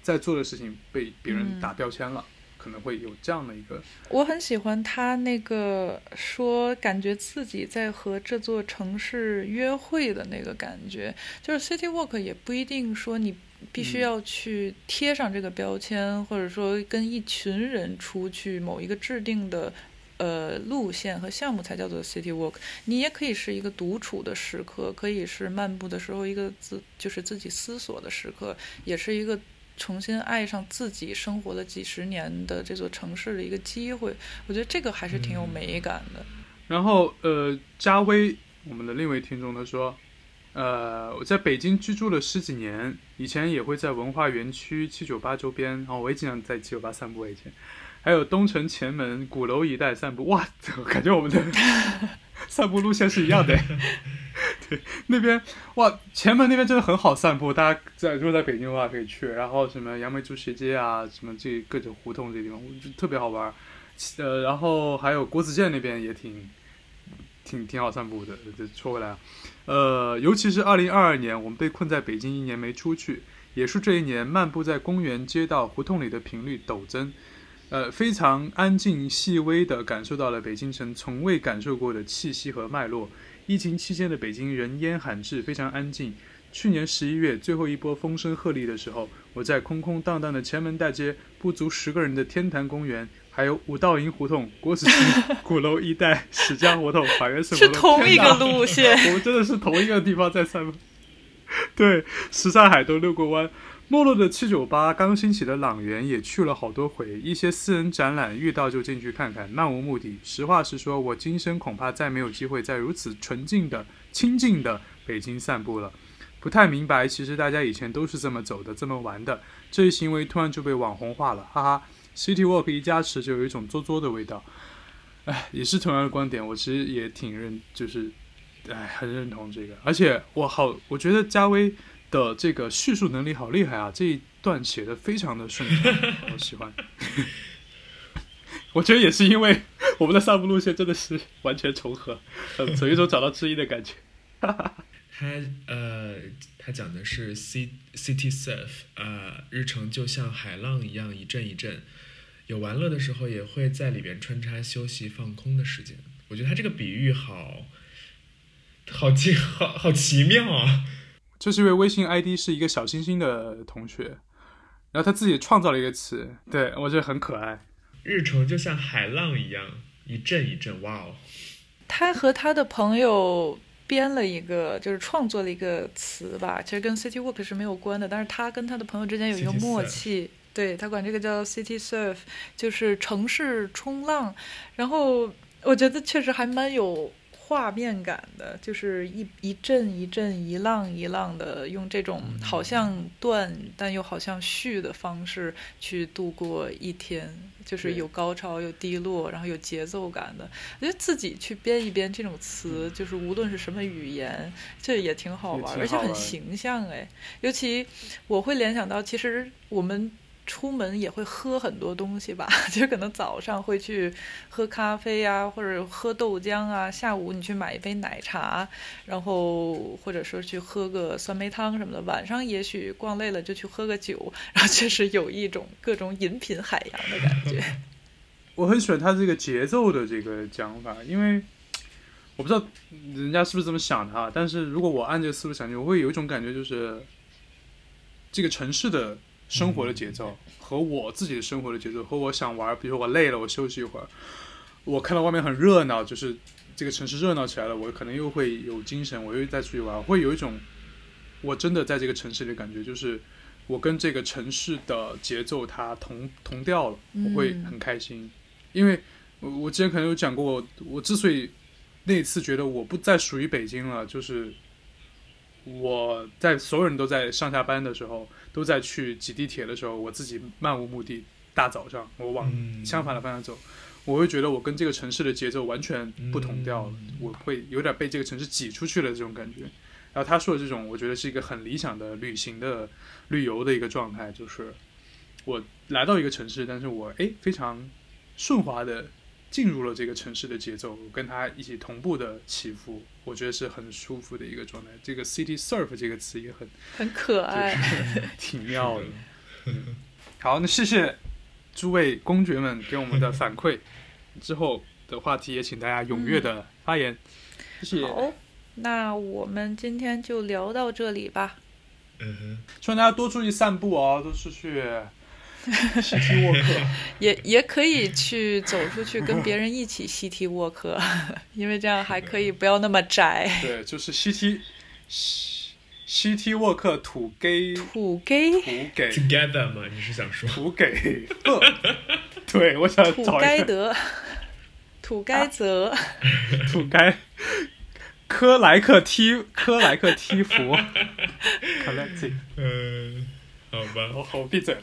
在做的事情被别人打标签了，可能会有这样的一个。我很喜欢他那个说，感觉自己在和这座城市约会的那个感觉，就是 City Walk 也不一定说你必须要去贴上这个标签，或者说跟一群人出去某一个制定的呃路线和项目才叫做 city walk。你也可以是一个独处的时刻，可以是漫步的时候一个自就是自己思索的时刻，也是一个重新爱上自己生活了几十年的这座城市的一个机会。我觉得这个还是挺有美感的。然后呃，嘉威，我们的另一位听众他说。呃，我在北京居住了十几年，以前也会在文化园区七九八周边，然后我也经常在七九八散步。以前还有东城前门鼓楼一带散步，哇，感觉我们的散步路线是一样的。[laughs] 那边哇，前门那边真的很好散步，大家在如果在北京的话可以去。然后什么杨梅竹斜街啊，什么这各种胡同这地方，就特别好玩。呃，然后还有国子监那边也挺挺挺好散步的。这说回来。呃，尤其是二零二二年，我们被困在北京一年没出去，也是这一年漫步在公园、街道、胡同里的频率陡增，呃，非常安静、细微地感受到了北京城从未感受过的气息和脉络。疫情期间的北京人烟罕至，非常安静。去年十一月最后一波风声鹤唳的时候，我在空空荡荡的前门大街，不足十个人的天坛公园。还有五道营胡同、国子监、鼓楼一带、史家胡同、法源寺胡同，[laughs] 是同一个路线。[laughs] 我们真的是同一个地方在散步。对，什刹海都遛过弯。没落的七九八，刚兴起的朗园也去了好多回。一些私人展览遇到就进去看看，漫无目的。实话实说，我今生恐怕再没有机会在如此纯净的、清静的北京散步了。不太明白，其实大家以前都是这么走的、这么玩的。这一行为突然就被网红化了，哈哈。City Walk 一加持就有一种作作的味道，哎，也是同样的观点，我其实也挺认，就是，哎，很认同这个。而且我好，我觉得加威的这个叙述能力好厉害啊，这一段写的非常的顺畅，[laughs] 我喜欢。[laughs] 我觉得也是因为我们的散步路线真的是完全重合，有一种找到知音的感觉。[laughs] 他呃。他讲的是 C City Surf 啊，日程就像海浪一样一阵一阵，有玩乐的时候，也会在里边穿插休息放空的时间。我觉得他这个比喻好，好奇，好好奇妙啊！这是因为微信 ID 是一个小星星的同学，然后他自己创造了一个词，对我觉得很可爱。日程就像海浪一样一阵一阵，哇哦！他和他的朋友。编了一个，就是创作了一个词吧，其实跟 city walk 是没有关的，但是他跟他的朋友之间有一个默契，对他管这个叫 city surf，就是城市冲浪，然后我觉得确实还蛮有。画面感的，就是一一阵一阵、一浪一浪的，用这种好像断但又好像续的方式去度过一天，就是有高潮有低落，然后有节奏感的。我觉得自己去编一编这种词，就是无论是什么语言，这也挺好玩，而且很形象哎。尤其我会联想到，其实我们。出门也会喝很多东西吧，[laughs] 就可能早上会去喝咖啡呀，或者喝豆浆啊。下午你去买一杯奶茶，然后或者说去喝个酸梅汤什么的。晚上也许逛累了就去喝个酒，然后确实有一种各种饮品海洋的感觉。我很喜欢他这个节奏的这个讲法，因为我不知道人家是不是这么想的哈。但是如果我按这个思路想，我会有一种感觉，就是这个城市的。生活的节奏和我自己的生活的节奏，和我想玩，比如说我累了，我休息一会儿，我看到外面很热闹，就是这个城市热闹起来了，我可能又会有精神，我又再出去玩，会有一种我真的在这个城市里感觉，就是我跟这个城市的节奏它同同调了，我会很开心，因为我我之前可能有讲过，我之所以那次觉得我不再属于北京了，就是我在所有人都在上下班的时候。都在去挤地铁的时候，我自己漫无目的，大早上我往相反的方向走，我会觉得我跟这个城市的节奏完全不同调了，我会有点被这个城市挤出去了这种感觉。然后他说的这种，我觉得是一个很理想的旅行的旅游的一个状态，就是我来到一个城市，但是我哎非常顺滑的。进入了这个城市的节奏，跟它一起同步的起伏，我觉得是很舒服的一个状态。这个 city surf 这个词也很很可爱，[laughs] 挺妙的。好，那谢谢诸位公爵们给我们的反馈。之后的话题也请大家踊跃的发言。谢谢。好，那我们今天就聊到这里吧。嗯哼，希望大家多注意散步哦，多出去 [laughs] City Walk，[laughs] 也也可以去走出去，跟别人一起 City Walk，[laughs] 因为这样还可以不要那么宅。对，就是 City City Walk 土给土给土给 Together 嘛，你是想说？土给呵，对我想土该德，土该泽，土该科莱克踢科莱克踢服 collecting，嗯，好吧。我我闭嘴了，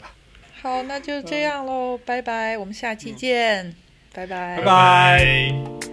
好，那就这样喽，拜拜，我们下期见，拜拜拜。拜拜